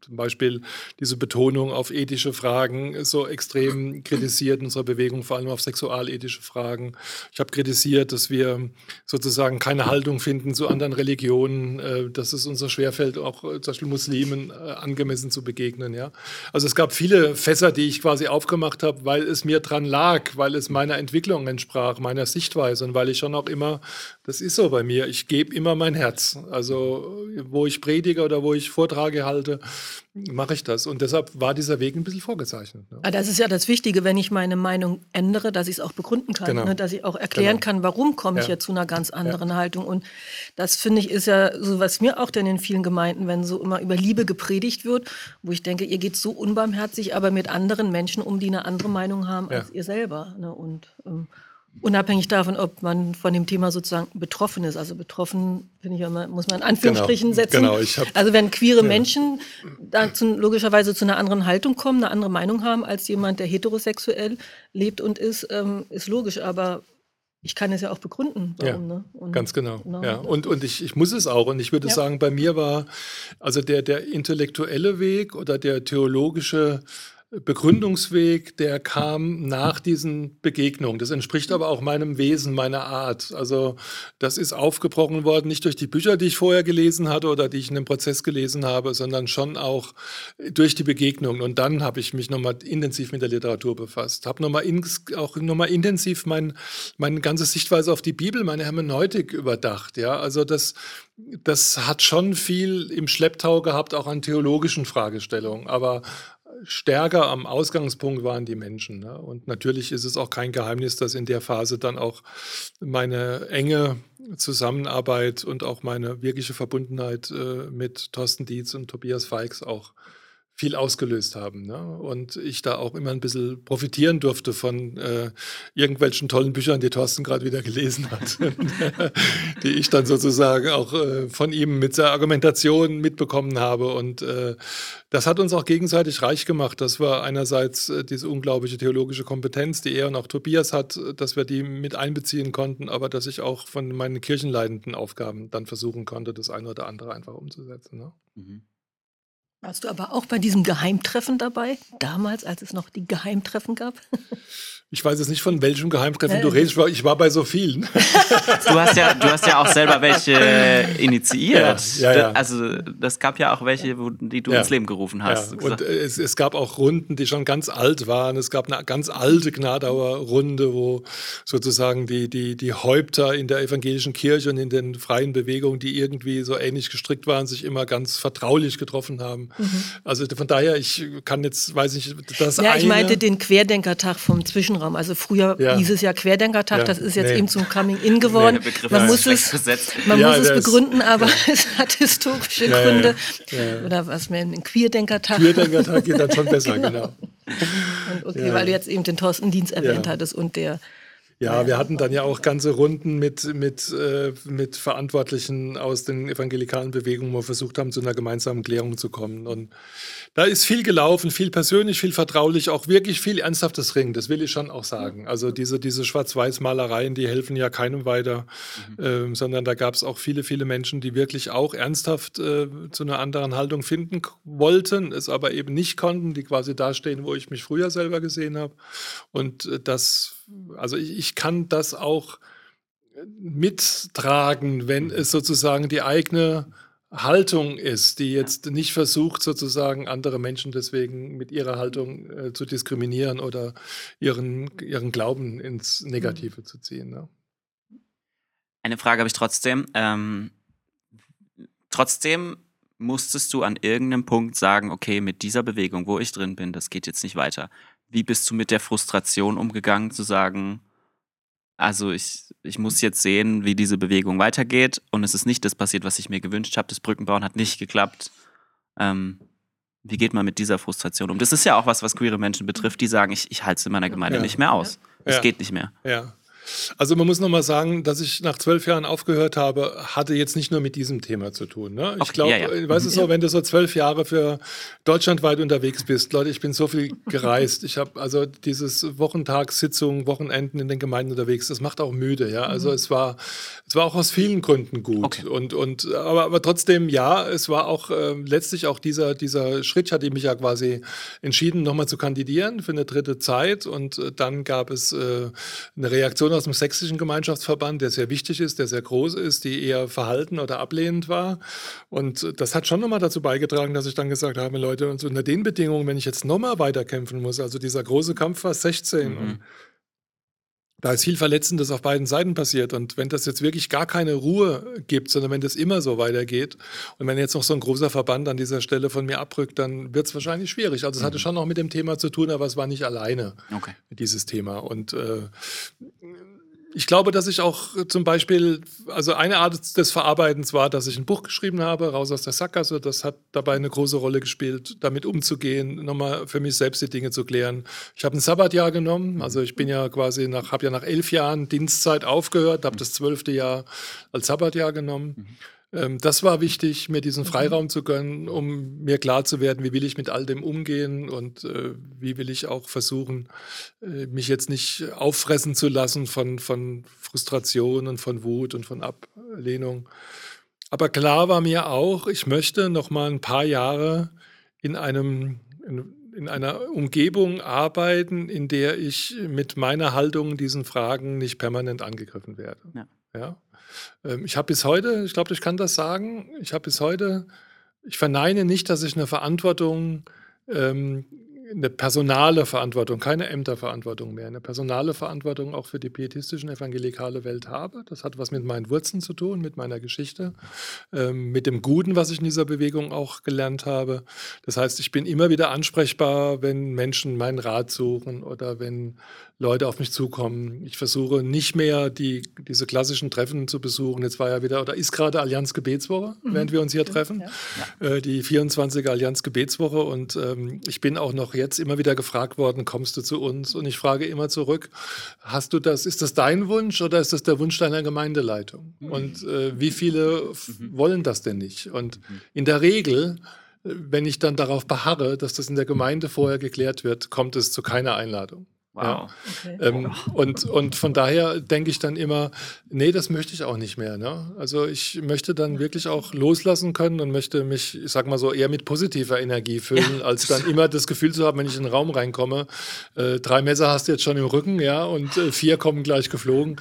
zum Beispiel diese Betonung auf ethische Fragen so extrem kritisiert in unserer Bewegung, vor allem auf sexualethische Fragen. Ich habe kritisiert, dass wir sozusagen keine Haltung finden zu anderen Religionen äh, dass es uns so schwerfällt, auch äh, zum Beispiel Muslimen äh, angemessen zu begegnen. Ja? Also es gab viele Fässer, die ich quasi aufgemacht habe, weil es mir dran lag, weil es meiner Entwicklung entsprach, meiner Sichtweise und weil ich schon auch immer, das ist so bei mir, ich gebe immer mein Herz. Also wo ich predige oder wo ich Vortrage halte, mache ich das. Und deshalb war dieser Weg ein bisschen vorgezeichnet. Ne? Das ist ja das Wichtige, wenn ich meine Meinung ändere, dass ich es auch begründen kann, genau. ne? dass ich auch erklären genau. kann, warum komme ich ja. jetzt zu einer ganz anderen ja. Haltung. Und das finde ich ist ja so, was mir auch denn in vielen Gemeinden, wenn so immer über Liebe gepredigt wird, wo ich denke, ihr geht so unbarmherzig, aber mit anderen Menschen um, die eine andere Meinung haben ja. als ihr selber. Ne? Und ähm, Unabhängig davon, ob man von dem Thema sozusagen betroffen ist. Also betroffen, finde ich immer, muss man in Anführungsstrichen genau, setzen. Genau, ich hab, also wenn queere ja. Menschen dazu, logischerweise zu einer anderen Haltung kommen, eine andere Meinung haben als jemand, der heterosexuell lebt und ist, ähm, ist logisch. Aber ich kann es ja auch begründen, warum. Ja, ne? und, ganz genau. genau ja. Und, und ich, ich muss es auch. Und ich würde ja. sagen, bei mir war also der, der intellektuelle Weg oder der theologische Begründungsweg, der kam nach diesen Begegnungen. Das entspricht aber auch meinem Wesen, meiner Art. Also das ist aufgebrochen worden, nicht durch die Bücher, die ich vorher gelesen hatte oder die ich in dem Prozess gelesen habe, sondern schon auch durch die Begegnungen. Und dann habe ich mich nochmal intensiv mit der Literatur befasst, habe nochmal auch nochmal intensiv mein, meine ganze Sichtweise auf die Bibel, meine Hermeneutik überdacht. Ja, also das, das hat schon viel im Schlepptau gehabt, auch an theologischen Fragestellungen. Aber stärker am Ausgangspunkt waren die Menschen. Ne? Und natürlich ist es auch kein Geheimnis, dass in der Phase dann auch meine enge Zusammenarbeit und auch meine wirkliche Verbundenheit äh, mit Thorsten Dietz und Tobias Feix auch viel ausgelöst haben. Ne? Und ich da auch immer ein bisschen profitieren durfte von äh, irgendwelchen tollen Büchern, die Thorsten gerade wieder <laughs> gelesen hat, <laughs> die ich dann sozusagen auch äh, von ihm mit der Argumentation mitbekommen habe. Und äh, das hat uns auch gegenseitig reich gemacht. Das war einerseits äh, diese unglaubliche theologische Kompetenz, die er und auch Tobias hat, dass wir die mit einbeziehen konnten, aber dass ich auch von meinen kirchenleitenden Aufgaben dann versuchen konnte, das eine oder andere einfach umzusetzen. Ne? Mhm. Warst du aber auch bei diesem Geheimtreffen dabei, damals, als es noch die Geheimtreffen gab? Ich weiß jetzt nicht, von welchem Geheimtreffen du redest. Ich war bei so vielen. <laughs> Du hast ja, du hast ja auch selber welche initiiert. Ja, ja, ja. Also das gab ja auch welche, die du ins Leben gerufen hast. Und es, es, gab auch Runden, die schon ganz alt waren. Es gab eine ganz alte Gnadauer Runde, wo sozusagen die, die, die Häupter in der evangelischen Kirche und in den freien Bewegungen, die irgendwie so ähnlich gestrickt waren, sich immer ganz vertraulich getroffen haben. Mhm. Also von daher, ich kann jetzt, weiß ich, das Ja, ich meinte den Querdenkertag vom Zwischenraum. Raum. Also früher ja. hieß es ja Querdenkertag, ja. das ist jetzt nee. eben zum Coming-in geworden. Nee, man muss es, man ja, muss es begründen, aber <laughs> es hat historische Gründe. Oder was mehr ein Queerdenkertag. Queerdenkertag geht dann schon <laughs> besser, genau. genau. Und okay, weil du jetzt eben den Thorsten Dienst erwähnt hattest und der ja, wir hatten dann ja auch ganze Runden mit, mit, äh, mit Verantwortlichen aus den evangelikalen Bewegungen, wo wir versucht haben, zu einer gemeinsamen Klärung zu kommen. Und da ist viel gelaufen, viel persönlich, viel vertraulich, auch wirklich viel ernsthaftes Ringen, das will ich schon auch sagen. Also diese, diese Schwarz-Weiß-Malereien, die helfen ja keinem weiter, mhm. äh, sondern da gab es auch viele, viele Menschen, die wirklich auch ernsthaft äh, zu einer anderen Haltung finden wollten, es aber eben nicht konnten, die quasi dastehen, wo ich mich früher selber gesehen habe. Und äh, das, also ich, ich kann das auch mittragen, wenn es sozusagen die eigene Haltung ist, die jetzt nicht versucht, sozusagen andere Menschen deswegen mit ihrer Haltung äh, zu diskriminieren oder ihren, ihren Glauben ins Negative mhm. zu ziehen. Ne? Eine Frage habe ich trotzdem. Ähm, trotzdem musstest du an irgendeinem Punkt sagen, okay, mit dieser Bewegung, wo ich drin bin, das geht jetzt nicht weiter. Wie bist du mit der Frustration umgegangen, zu sagen, also ich, ich muss jetzt sehen, wie diese Bewegung weitergeht und es ist nicht das passiert, was ich mir gewünscht habe. Das Brückenbauen hat nicht geklappt. Ähm, wie geht man mit dieser Frustration um? Das ist ja auch was, was queere Menschen betrifft, die sagen, ich, ich halte es in meiner Gemeinde ja. nicht mehr aus. Es ja. geht nicht mehr. Ja. Also man muss nochmal sagen, dass ich nach zwölf Jahren aufgehört habe, hatte jetzt nicht nur mit diesem Thema zu tun. Ne? Ich okay, glaube, ja, ja. Äh, weißt du so, wenn du so zwölf Jahre für deutschlandweit unterwegs bist, Leute, ich bin so viel <laughs> gereist. Ich habe also dieses Wochentagssitzungen, Wochenenden in den Gemeinden unterwegs, das macht auch müde. Ja, also mhm. es war, es war auch aus vielen Gründen gut. Okay. Und, und, aber, aber trotzdem, ja, es war auch äh, letztlich auch dieser, dieser Schritt, ich hatte mich ja quasi entschieden, nochmal zu kandidieren für eine dritte Zeit. Und äh, dann gab es äh, eine Reaktion Person aus dem sächsischen Gemeinschaftsverband, der sehr wichtig ist, der sehr groß ist, die eher verhalten oder ablehnend war. Und das hat schon nochmal dazu beigetragen, dass ich dann gesagt habe, Leute, und unter den Bedingungen, wenn ich jetzt nochmal weiterkämpfen muss, also dieser große Kampf war 16 mhm. Da ist viel Verletzendes auf beiden Seiten passiert. Und wenn das jetzt wirklich gar keine Ruhe gibt, sondern wenn das immer so weitergeht und wenn jetzt noch so ein großer Verband an dieser Stelle von mir abrückt, dann wird es wahrscheinlich schwierig. Also es mhm. hatte schon noch mit dem Thema zu tun, aber es war nicht alleine, okay. dieses Thema. Und äh, ich glaube, dass ich auch zum Beispiel, also eine Art des Verarbeitens war, dass ich ein Buch geschrieben habe, raus aus der Sackgasse. Das hat dabei eine große Rolle gespielt, damit umzugehen, nochmal für mich selbst die Dinge zu klären. Ich habe ein Sabbatjahr genommen, also ich bin ja quasi nach, habe ja nach elf Jahren Dienstzeit aufgehört, habe das zwölfte Jahr als Sabbatjahr genommen. Mhm. Ähm, das war wichtig, mir diesen mhm. Freiraum zu gönnen, um mir klar zu werden, wie will ich mit all dem umgehen und äh, wie will ich auch versuchen, äh, mich jetzt nicht auffressen zu lassen von, von Frustration und von Wut und von Ablehnung. Aber klar war mir auch, ich möchte noch mal ein paar Jahre in einem in, in einer Umgebung arbeiten, in der ich mit meiner Haltung diesen Fragen nicht permanent angegriffen werde. Ja. ja? Ähm, ich habe bis heute, ich glaube, ich kann das sagen, ich habe bis heute, ich verneine nicht, dass ich eine Verantwortung ähm, eine personale Verantwortung, keine Ämterverantwortung mehr, eine personale Verantwortung auch für die pietistischen evangelikale Welt habe. Das hat was mit meinen Wurzeln zu tun, mit meiner Geschichte, ähm, mit dem Guten, was ich in dieser Bewegung auch gelernt habe. Das heißt, ich bin immer wieder ansprechbar, wenn Menschen meinen Rat suchen oder wenn Leute auf mich zukommen. Ich versuche nicht mehr die, diese klassischen Treffen zu besuchen. Jetzt war ja wieder oder ist gerade Allianz Gebetswoche, mhm. während wir uns hier treffen. Ja. Äh, die 24er Allianz Gebetswoche und ähm, ich bin auch noch jetzt immer wieder gefragt worden, kommst du zu uns? Und ich frage immer zurück, hast du das, ist das dein Wunsch oder ist das der Wunsch deiner Gemeindeleitung? Mhm. Und äh, wie viele mhm. wollen das denn nicht? Und mhm. in der Regel äh, wenn ich dann darauf beharre, dass das in der Gemeinde vorher geklärt wird, kommt es zu keiner Einladung. Wow. Ja. Okay. Ähm, und, und von daher denke ich dann immer, nee, das möchte ich auch nicht mehr. Ne? Also ich möchte dann wirklich auch loslassen können und möchte mich, ich sag mal so, eher mit positiver Energie füllen, ja. als dann immer das Gefühl zu haben, wenn ich in den Raum reinkomme, äh, drei Messer hast du jetzt schon im Rücken, ja, und äh, vier kommen gleich geflogen.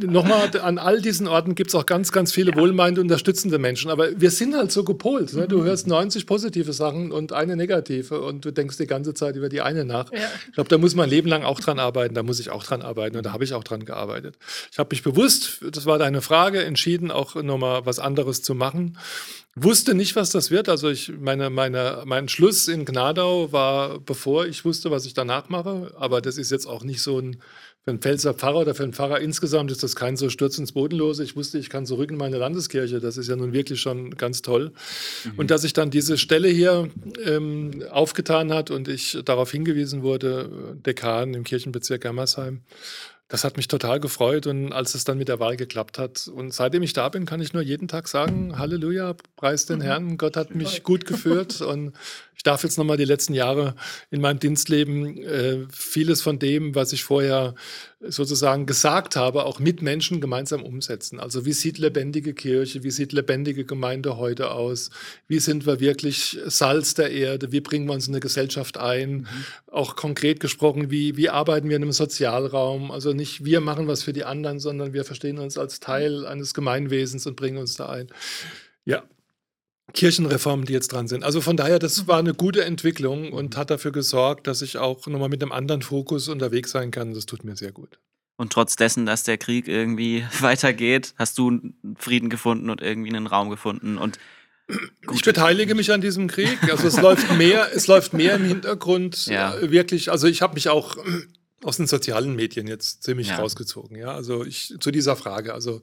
Nochmal, an all diesen Orten gibt es auch ganz, ganz viele ja. wohlmeinende, unterstützende Menschen. Aber wir sind halt so gepolt. Ne? Du mhm. hörst 90 positive Sachen und eine negative und du denkst die ganze Zeit über die eine nach. Ich glaube, da muss man Leben lang auch dran arbeiten, da muss ich auch dran arbeiten und da habe ich auch dran gearbeitet. Ich habe mich bewusst, das war deine Frage, entschieden, auch nochmal was anderes zu machen. Wusste nicht, was das wird. Also ich meine, meine, mein Schluss in Gnadau war, bevor ich wusste, was ich danach mache. Aber das ist jetzt auch nicht so ein für einen Pfälzer Pfarrer oder für einen Pfarrer insgesamt ist das kein so Stürz ins Bodenlose. Ich wusste, ich kann zurück in meine Landeskirche. Das ist ja nun wirklich schon ganz toll. Mhm. Und dass sich dann diese Stelle hier ähm, aufgetan hat und ich darauf hingewiesen wurde, Dekan im Kirchenbezirk Gammersheim, das hat mich total gefreut und als es dann mit der Wahl geklappt hat. Und seitdem ich da bin, kann ich nur jeden Tag sagen, Halleluja, preis den mhm. Herrn, Gott hat mich gut geführt und ich darf jetzt nochmal die letzten Jahre in meinem Dienstleben äh, vieles von dem, was ich vorher sozusagen gesagt habe, auch mit Menschen gemeinsam umsetzen. Also wie sieht lebendige Kirche, wie sieht lebendige Gemeinde heute aus? Wie sind wir wirklich Salz der Erde? Wie bringen wir uns in eine Gesellschaft ein? Mhm. Auch konkret gesprochen, wie, wie arbeiten wir in einem Sozialraum? Also nicht wir machen was für die anderen, sondern wir verstehen uns als Teil eines Gemeinwesens und bringen uns da ein. Ja, Kirchenreformen, die jetzt dran sind. Also von daher, das war eine gute Entwicklung und hat dafür gesorgt, dass ich auch nochmal mit einem anderen Fokus unterwegs sein kann. Das tut mir sehr gut. Und trotz dessen, dass der Krieg irgendwie <laughs> weitergeht, hast du Frieden gefunden und irgendwie einen Raum gefunden und ich beteilige mich an diesem Krieg. <laughs> Also es läuft mehr, es läuft mehr im Hintergrund. Ja. Äh, wirklich. Also ich habe mich auch <clears throat> aus den sozialen Medien jetzt ziemlich ja. rausgezogen. Ja, also ich zu dieser Frage. Also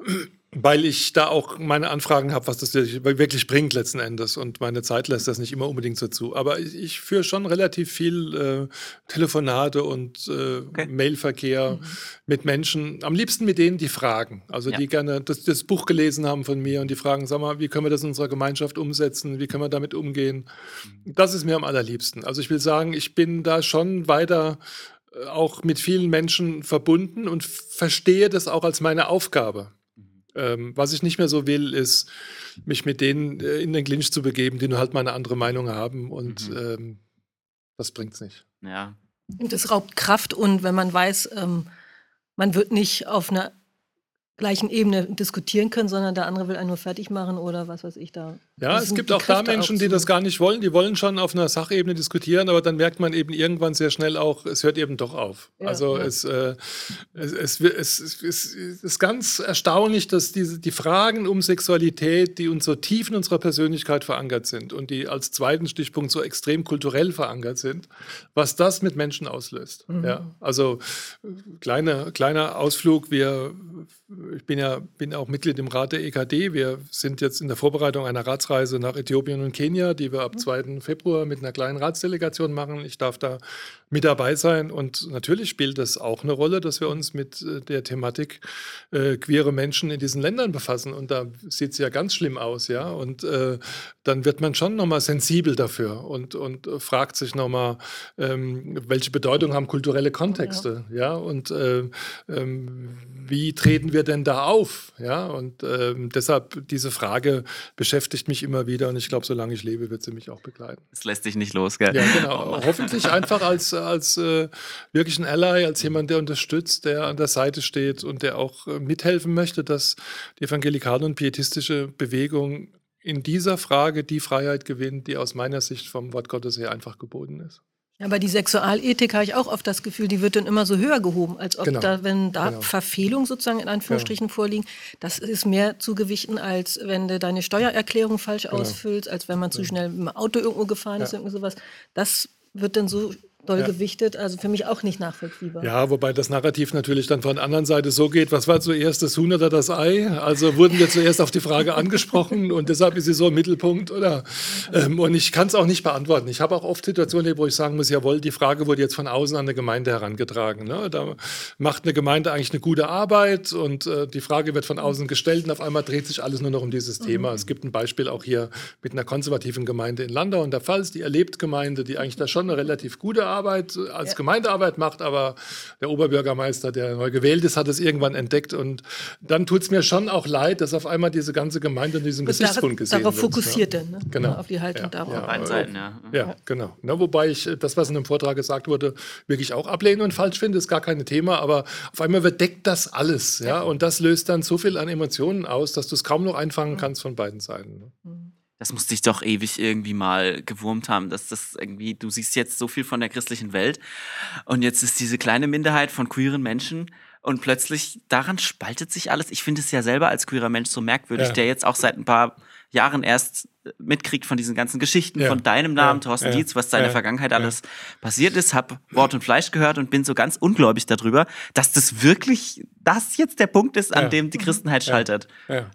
<clears throat> weil ich da auch meine Anfragen habe, was das wirklich bringt letzten Endes. Und meine Zeit lässt das nicht immer unbedingt so zu. Aber ich, ich führe schon relativ viel äh, Telefonate und äh, okay. Mailverkehr mhm. mit Menschen. Am liebsten mit denen, die fragen. Also ja. die gerne das, das, Buch gelesen haben von mir und die fragen, sag mal, wie können wir das in unserer Gemeinschaft umsetzen? Wie können wir damit umgehen? Mhm. Das ist mir am allerliebsten. Also ich will sagen, ich bin da schon weiter äh, auch mit vielen Menschen verbunden und verstehe das auch als meine Aufgabe. Ähm, was ich nicht mehr so will, ist, mich mit denen äh, in den Clinch zu begeben, die nur halt mal eine andere Meinung haben. Und mhm. ähm, das bringt's nicht. Ja. Das raubt Kraft und wenn man weiß, ähm, man wird nicht auf eine gleichen Ebene diskutieren können, sondern der andere will einen nur fertig machen oder was weiß ich da. Ja, es gibt auch da Menschen, die das gar nicht wollen. Die wollen schon auf einer Sachebene diskutieren, aber dann merkt man eben irgendwann sehr schnell auch, es hört eben doch auf. Ja, also ja. Es, äh, es, es, es, es, ist ganz erstaunlich, dass diese, die Fragen um Sexualität, die uns so tief in unserer Persönlichkeit verankert sind und die als zweiten Stichpunkt so extrem kulturell verankert sind, was das mit Menschen auslöst. Mhm. Ja, also kleine, kleiner Ausflug. Wir ich bin ja bin auch Mitglied im Rat der EKD. Wir sind jetzt in der Vorbereitung einer Ratsreise nach Äthiopien und Kenia, die wir ab 2. Mhm. Februar mit einer kleinen Ratsdelegation machen. Ich darf da mit dabei sein. Und natürlich spielt das auch eine Rolle, dass wir uns mit äh, der Thematik äh, queere Menschen in diesen Ländern befassen. Und da sieht es ja ganz schlimm aus, ja. Und äh, dann wird man schon nochmal sensibel dafür und, und fragt sich nochmal, ähm, welche Bedeutung haben kulturelle Kontexte, ja. ja? Und äh, ähm, wie treten wir denn da auf? Ja, und ähm, deshalb diese Frage beschäftigt mich immer wieder und ich glaube, solange ich lebe, wird sie mich auch begleiten. Es lässt sich nicht los, gell? Ja, genau. Hoffentlich einfach als, als äh, wirklich ein Ally, als jemand, der unterstützt, der an der Seite steht und der auch äh, mithelfen möchte, dass die evangelikale und pietistische Bewegung in dieser Frage die Freiheit gewinnt, die aus meiner Sicht vom Wort Gottes her einfach geboten ist. Aber die Sexualethik habe ich auch oft das Gefühl, die wird dann immer so höher gehoben, als ob genau. da, wenn da genau. Verfehlungen sozusagen in Anführungsstrichen ja. vorliegen, das ist mehr zugewichten, als wenn du deine Steuererklärung falsch genau. ausfüllst, als wenn man zu schnell mit dem Auto irgendwo gefahren ist, ja. irgendwie sowas. Das wird dann so doll ja. gewichtet, also für mich auch nicht nachvollziehbar. Ja, wobei das Narrativ natürlich dann von der anderen Seite so geht, was war zuerst das Huhn oder das Ei? Also wurden wir zuerst auf die Frage <laughs> angesprochen und deshalb ist sie so im Mittelpunkt, oder? Ähm, und ich kann es auch nicht beantworten. Ich habe auch oft Situationen, wo ich sagen muss, jawohl, die Frage wurde jetzt von außen an eine Gemeinde herangetragen. Ne? Da macht eine Gemeinde eigentlich eine gute Arbeit und äh, die Frage wird von außen gestellt und auf einmal dreht sich alles nur noch um dieses mhm. Thema. Es gibt ein Beispiel auch hier mit einer konservativen Gemeinde in Landau und der Pfalz, die erlebt Gemeinde, die eigentlich da schon eine relativ gute Arbeit Arbeit als ja. Gemeindearbeit macht, aber der Oberbürgermeister, der neu gewählt ist, hat es irgendwann entdeckt. Und dann tut es mir schon auch leid, dass auf einmal diese ganze Gemeinde in diesem Gesichtspunkt gesehen darauf wird. Darauf fokussiert ja. denn, ne? genau. auf die Haltung ja. darauf. Ja. Beiden Seiten, ja. Ja, genau. Na, wobei ich das, was in dem Vortrag gesagt wurde, wirklich auch ablehne und falsch finde, ist gar kein Thema. Aber auf einmal überdeckt das alles. Ja? Und das löst dann so viel an Emotionen aus, dass du es kaum noch einfangen kannst von beiden Seiten. Ne? Das muss dich doch ewig irgendwie mal gewurmt haben, dass das irgendwie, du siehst jetzt so viel von der christlichen Welt und jetzt ist diese kleine Minderheit von queeren Menschen und plötzlich daran spaltet sich alles. Ich finde es ja selber als queerer Mensch so merkwürdig, ja. der jetzt auch seit ein paar Jahren erst mitkriegt von diesen ganzen Geschichten, ja. von deinem Namen, ja. Thorsten ja. Dietz, was deine. Vergangenheit alles passiert ist, habe Wort und Fleisch gehört und bin so ganz ungläubig darüber, dass das wirklich das jetzt der Punkt ist, an dem die Christenheit schaltet.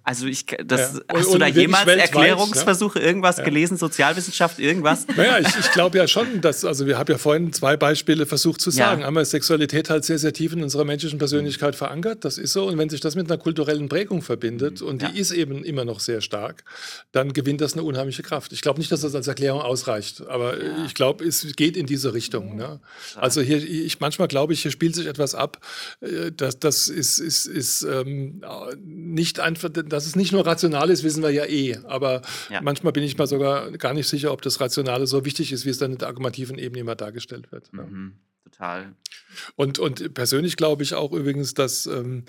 Also ich, das, hast und, du da jemals Erklärungsversuche, irgendwas gelesen, Sozialwissenschaft, irgendwas? <laughs> Naja, ich, ich glaube ja schon, dass, also wir haben ja vorhin zwei Beispiele versucht zu sagen. Einmal ist Sexualität halt sehr, sehr tief in unserer menschlichen Persönlichkeit verankert, das ist so. Und wenn sich das mit einer kulturellen Prägung verbindet, und die ist eben immer noch sehr stark, dann gewinnt das eine unheimliche Kraft. Ich glaube nicht, dass das als Erklärung ausreicht, aber ja. ich glaube, es geht in diese Richtung. Ne? Also hier, ich manchmal glaube ich, hier spielt sich etwas ab. Äh, das, das ist, ist, ist ähm, nicht einfach, dass es nicht nur rational ist, wissen wir ja eh. Aber ja. manchmal bin ich mal sogar gar nicht sicher, ob das Rationale so wichtig ist, wie es dann in der argumentativen Ebene immer dargestellt wird. Ne? Mhm. Total. Und, und persönlich glaube ich auch übrigens, dass, ähm,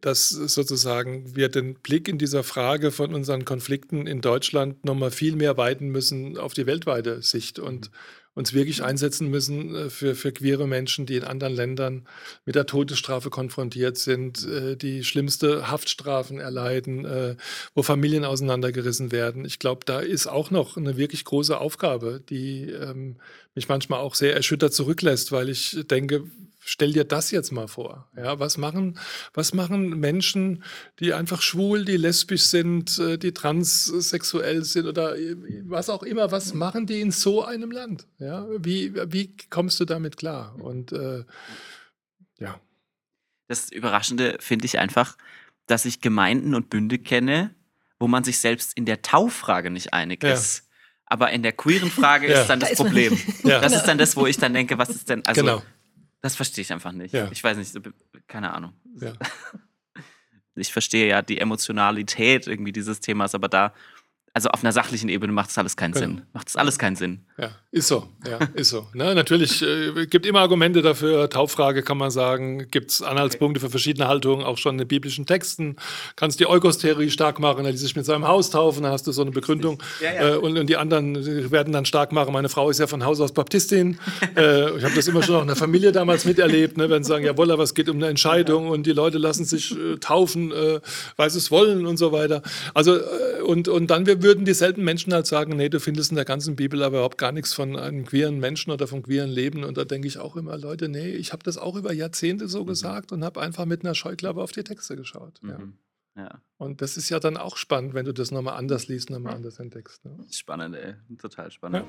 dass sozusagen wir den Blick in dieser Frage von unseren Konflikten in Deutschland nochmal viel mehr weiten müssen auf die weltweite Sicht und mhm uns wirklich einsetzen müssen äh, für, für queere Menschen, die in anderen Ländern mit der Todesstrafe konfrontiert sind, äh, die schlimmste Haftstrafen erleiden, äh, wo Familien auseinandergerissen werden. Ich glaube, da ist auch noch eine wirklich große Aufgabe, die ähm, mich manchmal auch sehr erschüttert zurücklässt, weil ich denke, stell dir das jetzt mal vor. Ja, was machen, was machen Menschen, die einfach schwul, die lesbisch sind, äh, die transsexuell sind oder äh, was auch immer, was machen die in so einem Land? Ja, wie, wie kommst du damit klar? Und äh, ja. Das Überraschende finde ich einfach, dass ich Gemeinden und Bünde kenne, wo man sich selbst in der Taufrage nicht einig ja. ist. Aber in der queeren Frage <laughs> ja. ist dann das da Problem. Ja. Das ist dann das, wo ich dann denke, was ist denn, also genau. Das verstehe ich einfach nicht. Ja. Ich weiß nicht, keine Ahnung. Ja. <laughs> Ich verstehe ja die Emotionalität irgendwie dieses Themas, aber da also auf einer sachlichen Ebene macht das alles keinen Genau. Sinn. Macht das alles keinen Sinn. Ja, ist so. Ja, ist so. Ne, natürlich äh, gibt immer Argumente dafür. Tauffrage kann man sagen, gibt es Anhaltspunkte für verschiedene Haltungen, auch schon in biblischen Texten. Kannst die Eukos-Theorie stark machen, er ließ sich mit seinem Haus taufen, da hast du so eine Begründung. Ja, ja. Äh, und, und die anderen äh, werden dann stark machen. Meine Frau ist ja von Haus aus Baptistin. <laughs> äh, ich habe das immer schon auch in der Familie damals miterlebt, ne, wenn sie sagen, jawohl, aber es geht um eine Entscheidung und die Leute lassen sich äh, taufen, äh, weil sie es wollen und so weiter. Also, äh, und, und dann wir würden dieselben Menschen halt sagen, nee, du findest in der ganzen Bibel aber überhaupt gar nichts von einem queeren Menschen oder vom queeren Leben. Und da denke ich auch immer, Leute, nee, ich habe das auch über Jahrzehnte so gesagt und habe einfach mit einer Scheuklappe auf die Texte geschaut. Ja. Mhm. Ja, Und das ist ja dann auch spannend, wenn du das nochmal anders liest, nochmal anders entdeckst. Ne? spannend, ey. Total spannend.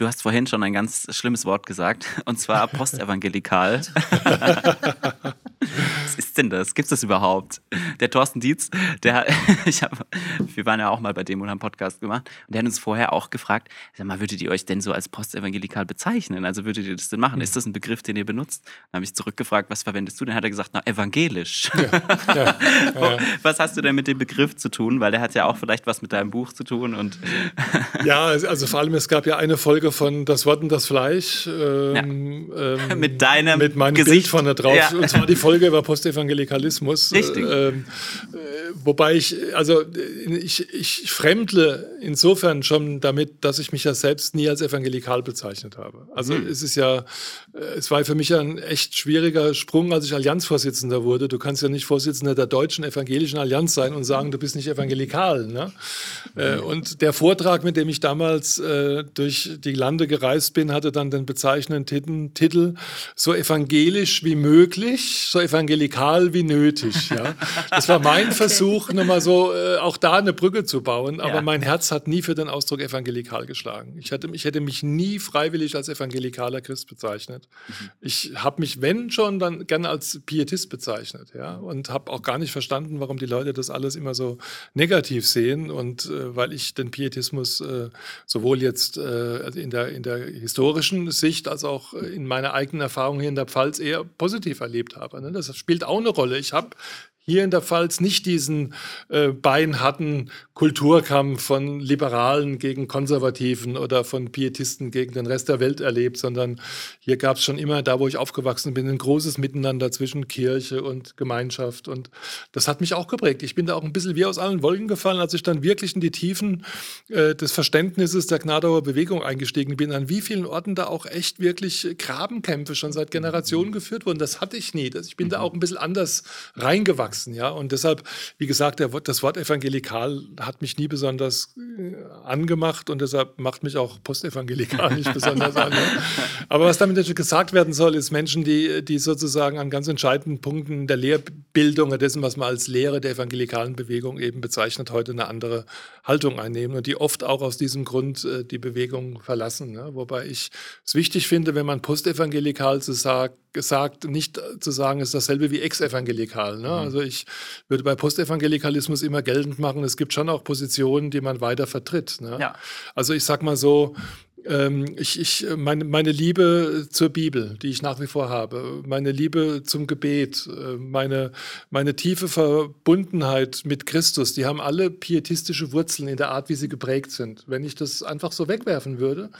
Du hast vorhin schon ein ganz schlimmes Wort gesagt, und zwar <laughs> postevangelikal. <laughs> Denn das? Gibt es das überhaupt? Der Thorsten Dietz, der hat, <laughs> ich hab, wir waren ja auch mal bei dem und haben einen Podcast gemacht, und der hat uns vorher auch gefragt, sag mal, würdet ihr euch denn so als postevangelikal bezeichnen? Also würdet ihr das denn machen? Ist das ein Begriff, den ihr benutzt? Dann habe ich zurückgefragt, was verwendest du? Dann hat er gesagt, na, evangelisch. <laughs> Ja, ja. Was hast du denn mit dem Begriff zu tun? Weil der hat ja auch vielleicht was mit deinem Buch zu tun und <laughs> Ja, also vor allem, es gab ja eine Folge von Das Wort und das Fleisch. Ähm, ähm, Mit deinem Mit meinem Gesicht. Bild vorne drauf. Ja. Und zwar die Folge über Postevangelikalismus. Richtig. Ähm, äh, wobei ich, also äh, ich, ich fremdle insofern schon damit, dass ich mich ja selbst nie als evangelikal bezeichnet habe. Also Mhm. es ist ja, äh, es war für mich ja ein echt schwieriger Sprung, als ich Allianzvorsitzender wurde. Du kannst ja nicht Vorsitzender der Deutschen Evangelischen Allianz sein und sagen, du bist nicht evangelikal. Ne? Äh, und der Vortrag, mit dem ich damals äh, durch die Lande gereist bin, hatte dann den bezeichnenden Titel so evangelisch wie möglich, so evangelikal wie nötig. Ja? Das war mein <laughs> Versuch, nochmal so äh, auch da eine Brücke zu bauen. Aber Ja. mein Herz hat nie für den Ausdruck evangelikal geschlagen. Ich hätte, ich hätte mich nie freiwillig als evangelikaler Christ bezeichnet. Ich habe mich, wenn schon, dann gerne als Pietist bezeichnet. Ja? Und habe auch gar nicht verstanden, warum die Leute das alles immer so negativ sehen. Und äh, weil ich den Pietismus äh, sowohl jetzt äh, in, der, in der historischen Sicht als auch äh, in meiner eigenen Erfahrung hier in der Pfalz eher positiv erlebt habe. Ne? Das spielt auch eine Rolle. Ich habe hier in der Pfalz nicht diesen äh, beinharten Kulturkampf von Liberalen gegen Konservativen oder von Pietisten gegen den Rest der Welt erlebt, sondern hier gab es schon immer, da wo ich aufgewachsen bin, ein großes Miteinander zwischen Kirche und Gemeinschaft. Und das hat mich auch geprägt. Ich bin da auch ein bisschen wie aus allen Wolken gefallen, als ich dann wirklich in die Tiefen äh, des Verständnisses der Gnadauer Bewegung eingestiegen bin, an wie vielen Orten da auch echt wirklich Grabenkämpfe schon seit Generationen geführt wurden. Das hatte ich nie. Ich bin da auch ein bisschen anders reingewachsen. Ja? Und deshalb, wie gesagt, der, das Wort evangelikal hat mich nie besonders äh, angemacht und deshalb macht mich auch postevangelikal nicht besonders an. Ja? Aber was damit natürlich gesagt werden soll, ist Menschen, die, die sozusagen an ganz entscheidenden Punkten der Lehrbildung dessen, was man als Lehre der evangelikalen Bewegung eben bezeichnet, heute eine andere Haltung einnehmen und die oft auch aus diesem Grund äh, die Bewegung verlassen. Ne? Wobei ich es wichtig finde, wenn man postevangelikal zu sagt, gesagt, nicht zu sagen, ist dasselbe wie ex-evangelikal. Ne? Also ich würde bei Postevangelikalismus immer geltend machen, es gibt schon auch Positionen, die man weiter vertritt. Ne? Ja. Also ich sag mal so, ähm, ich, ich, äh, meine, meine Liebe zur Bibel, die ich nach wie vor habe, meine Liebe zum Gebet, äh, meine, meine tiefe Verbundenheit mit Christus, die haben alle pietistische Wurzeln in der Art, wie sie geprägt sind. Wenn ich das einfach so wegwerfen würde,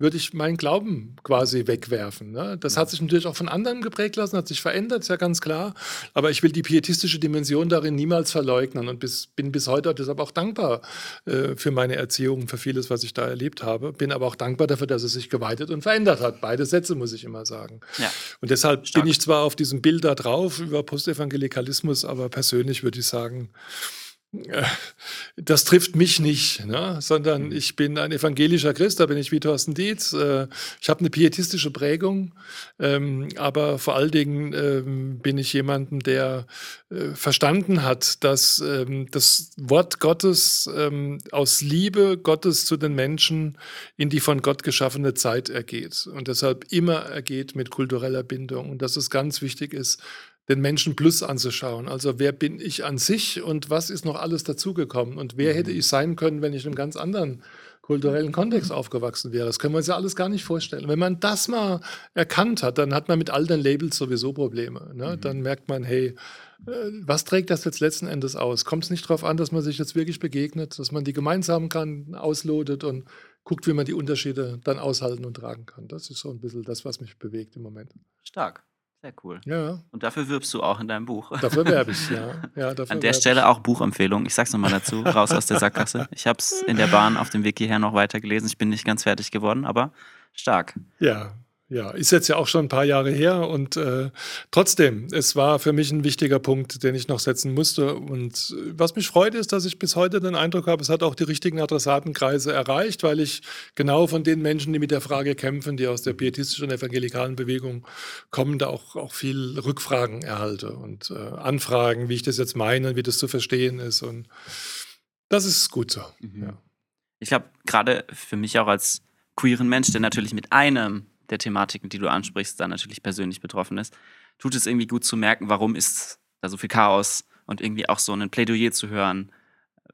würde ich meinen Glauben quasi wegwerfen. Ne? Das hat sich natürlich auch von anderen geprägt lassen, hat sich verändert, ist ja ganz klar. Aber ich will die pietistische Dimension darin niemals verleugnen und bis, bin bis heute deshalb auch dankbar äh, für meine Erziehung, für vieles, was ich da erlebt habe. Bin aber auch dankbar dafür, dass es sich geweitet und verändert hat. Beide Sätze muss ich immer sagen. Ja. Und deshalb Stark. bin ich zwar auf diesem Bild da drauf über Postevangelikalismus, aber persönlich würde ich sagen, das trifft mich nicht, ne? sondern ich bin ein evangelischer Christ, da bin ich wie Thorsten Dietz. Äh, ich habe eine pietistische Prägung, ähm, aber vor allen Dingen ähm, bin ich jemanden, der äh, verstanden hat, dass ähm, das Wort Gottes aus Liebe Gottes zu den Menschen in die von Gott geschaffene Zeit ergeht und deshalb immer ergeht mit kultureller Bindung und dass es ganz wichtig ist, den Menschen plus anzuschauen. Also wer bin ich an sich und was ist noch alles dazugekommen und wer hätte ich sein können, wenn ich in einem ganz anderen kulturellen Kontext aufgewachsen wäre. Das können wir uns ja alles gar nicht vorstellen. Wenn man das mal erkannt hat, dann hat man mit all den Labels sowieso Probleme. Ne? Mhm. Dann merkt man, hey, äh, was trägt das jetzt letzten Endes aus? Kommt es nicht darauf an, dass man sich jetzt wirklich begegnet, dass man die Gemeinsamkeiten auslotet und guckt, wie man die Unterschiede dann aushalten und tragen kann. Das ist so ein bisschen das, was mich bewegt im Moment. Stark. Sehr cool. Ja. Und dafür wirbst du auch in deinem Buch. Dafür werbe ich, ja. <laughs> ja An der Stelle auch Buchempfehlung. Ich sag's nochmal dazu, raus aus der Sackgasse. Ich habe es in der Bahn auf dem Weg hierher noch weitergelesen. Ich bin nicht ganz fertig geworden, aber stark. Ja, ja, ist jetzt ja auch schon ein paar Jahre her und äh, trotzdem, es war für mich ein wichtiger Punkt, den ich noch setzen musste. Und äh, was mich freut, ist, dass ich bis heute den Eindruck habe, es hat auch die richtigen Adressatenkreise erreicht, weil ich genau von den Menschen, die mit der Frage kämpfen, die aus der pietistischen und evangelikalen Bewegung kommen, da auch, auch viel Rückfragen erhalte und äh, Anfragen, wie ich das jetzt meine, wie das zu verstehen ist. Und das ist gut so. Mhm. Ja. Ich glaube, gerade für mich auch als queeren Mensch, der natürlich mit einem der Thematiken, die du ansprichst, da natürlich persönlich betroffen ist, tut es irgendwie gut zu merken, warum ist da so viel Chaos und irgendwie auch so ein Plädoyer zu hören,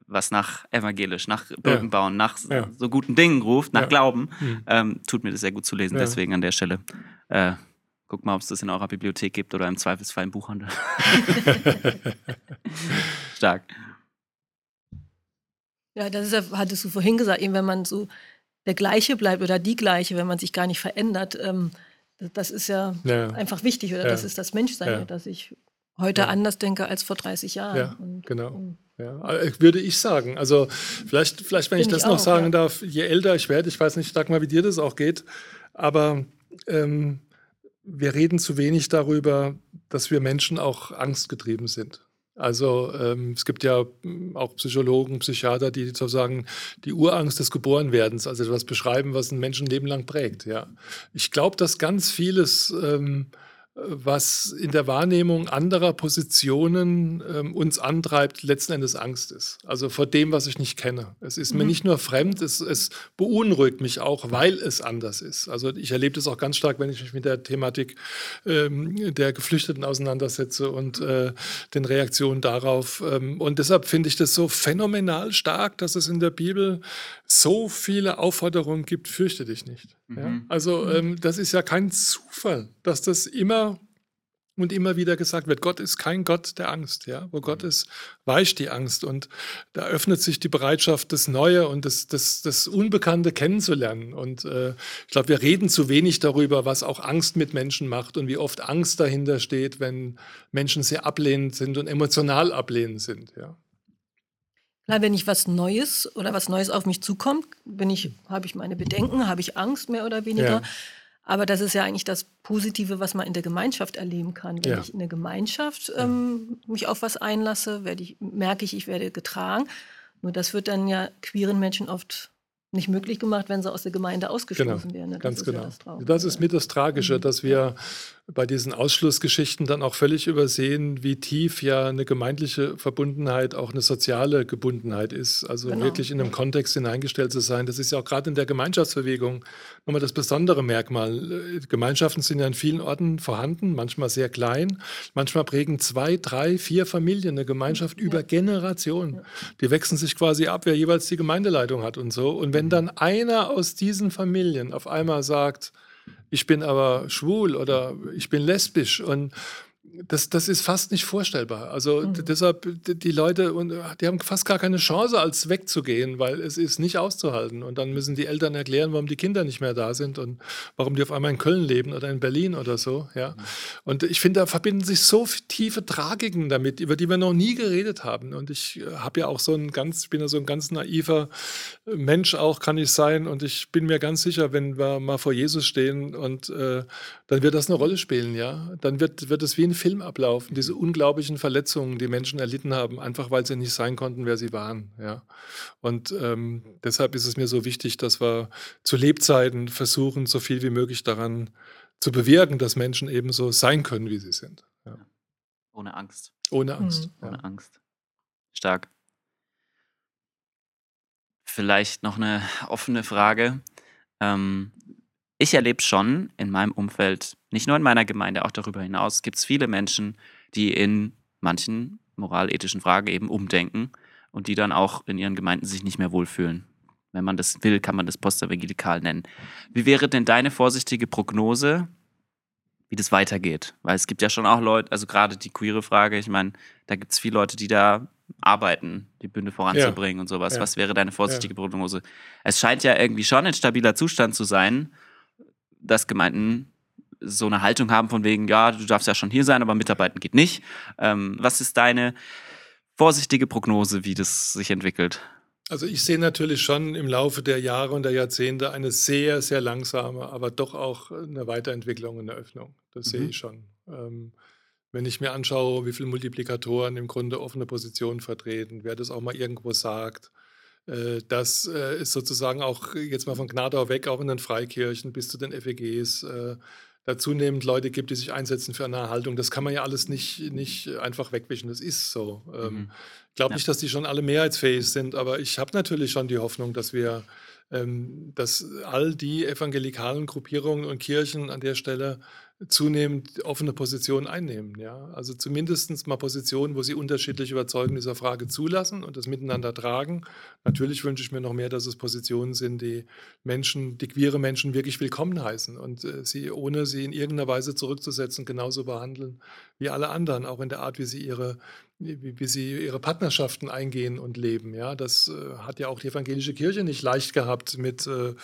was nach evangelisch, nach Brücken bauen, ja. nach ja. so guten Dingen ruft, nach ja. Glauben, mhm. ähm, tut mir das sehr gut zu lesen. Deswegen an der Stelle. Äh, guck mal, ob es das in eurer Bibliothek gibt oder im Zweifelsfall im Buchhandel. <laughs> Stark. Ja, das ist ja, hattest du vorhin gesagt, eben wenn man so der gleiche bleibt oder die gleiche, wenn man sich gar nicht verändert, ähm, das ist ja, ja, einfach wichtig oder ja. das ist das Menschsein, ja. dass ich heute anders denke als vor 30 Jahren. Ja, und, genau. Und ja, äh, würde ich sagen. Also vielleicht, vielleicht wenn ich das ich noch auch, sagen darf, je älter ich werde, ich weiß nicht, sag mal, wie dir das auch geht, aber ähm, wir reden zu wenig darüber, dass wir Menschen auch angstgetrieben sind. Also ähm, es gibt ja hm, auch Psychologen, Psychiater, die sozusagen die Urangst des Geborenwerdens, also etwas beschreiben, was ein Menschenleben lang prägt. Ja. Ich glaube, dass ganz vieles ähm, was in der Wahrnehmung anderer Positionen ähm, uns antreibt, letzten Endes Angst ist. Also vor dem, was ich nicht kenne. Es ist mhm. mir nicht nur fremd, es, es, beunruhigt mich auch, weil es anders ist. Also ich erlebe das auch ganz stark, wenn ich mich mit der Thematik ähm, der Geflüchteten auseinandersetze und äh, den Reaktionen darauf. Ähm, und deshalb finde ich das so phänomenal stark, dass es in der Bibel so viele Aufforderungen gibt, fürchte dich nicht. Mhm. Ja? Also mhm. ähm, das ist ja kein Zufall, dass das immer und immer wieder gesagt wird, Gott ist kein Gott der Angst, ja. Wo Gott mhm. ist, weicht die Angst und da öffnet sich die Bereitschaft, das Neue und das, das, das Unbekannte kennenzulernen. Und äh, ich glaube, wir reden zu wenig darüber, was auch Angst mit Menschen macht und wie oft Angst dahinter steht, wenn Menschen sehr ablehnend sind und emotional ablehnend sind, ja. Klar, wenn ich was Neues oder was Neues auf mich zukommt, bin ich, habe ich meine Bedenken, habe ich Angst mehr oder weniger. Ja. Aber das ist ja eigentlich das Positive, was man in der Gemeinschaft erleben kann. Wenn ja. ich in der Gemeinschaft ähm, mich auf was einlasse, werde ich, merke ich, ich werde getragen. Nur das wird dann ja queeren Menschen oft nicht möglich gemacht, wenn sie aus der Gemeinde ausgeschlossen genau, werden. Ne? Ganz genau. Ja das, das, ist mit das Tragische, mhm. dass wir bei diesen Ausschlussgeschichten dann auch völlig übersehen, wie tief ja eine gemeindliche Verbundenheit auch eine soziale Gebundenheit ist. Also genau. wirklich in einem Kontext hineingestellt zu sein. Das ist ja auch gerade in der Gemeinschaftsbewegung nochmal das besondere Merkmal. Gemeinschaften sind ja in vielen Orten vorhanden, manchmal sehr klein. Manchmal prägen zwei, drei, vier Familien eine Gemeinschaft ja. über Generationen. Ja. Die wechseln sich quasi ab, wer jeweils die Gemeindeleitung hat und so. Und wenn dann einer aus diesen Familien auf einmal sagt, ich bin aber schwul oder ich bin lesbisch und das, das ist fast nicht vorstellbar. Also mhm. deshalb, die Leute, die haben fast gar keine Chance, als wegzugehen, weil es ist nicht auszuhalten. Und dann müssen die Eltern erklären, warum die Kinder nicht mehr da sind und warum die auf einmal in Köln leben oder in Berlin oder so. Ja. Mhm. Und ich finde, da verbinden sich so tiefe Tragiken damit, über die wir noch nie geredet haben. Und ich äh, habe ja auch so ein ganz, ich bin ja so ein ganz naiver Mensch auch, kann ich sein. Und ich bin mir ganz sicher, wenn wir mal vor Jesus stehen und äh, dann wird das eine Rolle spielen, ja. Dann wird, wird es wie ein Film ablaufen, diese unglaublichen Verletzungen, die Menschen erlitten haben, einfach weil sie nicht sein konnten, wer sie waren. Ja. Und ähm, deshalb ist es mir so wichtig, dass wir zu Lebzeiten versuchen, so viel wie möglich daran zu bewirken, dass Menschen eben so sein können, wie sie sind. Ja. Ohne Angst. Ohne Angst. Mhm. Ohne Angst. Stark. Vielleicht noch eine offene Frage. Ähm, ich erlebe schon in meinem Umfeld, nicht nur in meiner Gemeinde, auch darüber hinaus, gibt es viele Menschen, die in manchen moralethischen Fragen eben umdenken und die dann auch in ihren Gemeinden sich nicht mehr wohlfühlen. wenn man das will, kann man das postevangelikal nennen. Wie wäre denn deine vorsichtige Prognose, wie das weitergeht? Weil es gibt ja schon auch Leute, also gerade die queere Frage, ich meine, da gibt es viele Leute, die da arbeiten, die Bünde voranzubringen ja. und sowas. Ja. Was wäre deine vorsichtige ja. Prognose? Es scheint ja irgendwie schon ein stabiler Zustand zu sein, dass Gemeinden so eine Haltung haben von wegen, ja, du darfst ja schon hier sein, aber mitarbeiten geht nicht. Ähm, was ist deine vorsichtige Prognose, wie das sich entwickelt? Also ich sehe natürlich schon im Laufe der Jahre und der Jahrzehnte eine sehr, sehr langsame, aber doch auch eine Weiterentwicklung und eine Öffnung. Das mhm. sehe ich schon. Ähm, wenn ich mir anschaue, wie viele Multiplikatoren im Grunde offene Positionen vertreten, wer das auch mal irgendwo sagt, das äh, ist sozusagen auch jetzt mal von Gnadau weg, auch in den Freikirchen bis zu den FEGs, äh, da zunehmend Leute gibt, die sich einsetzen für eine Haltung. Das kann man ja alles nicht, nicht einfach wegwischen. Das ist so. Ähm, mhm. Ich glaube ja. nicht, dass die schon alle mehrheitsfähig sind, aber ich habe natürlich schon die Hoffnung, dass wir, ähm, dass all die evangelikalen Gruppierungen und Kirchen an der Stelle zunehmend offene Positionen einnehmen. Ja? Also zumindest mal Positionen, wo sie unterschiedliche Überzeugungen dieser Frage zulassen und das miteinander tragen. Natürlich wünsche ich mir noch mehr, dass es Positionen sind, die Menschen, die queere Menschen wirklich willkommen heißen und äh, sie, ohne sie in irgendeiner Weise zurückzusetzen, genauso behandeln wie alle anderen, auch in der Art, wie sie ihre wie, wie, sie ihre Partnerschaften eingehen und leben. Ja, das äh, hat ja auch die evangelische Kirche nicht leicht gehabt mit äh,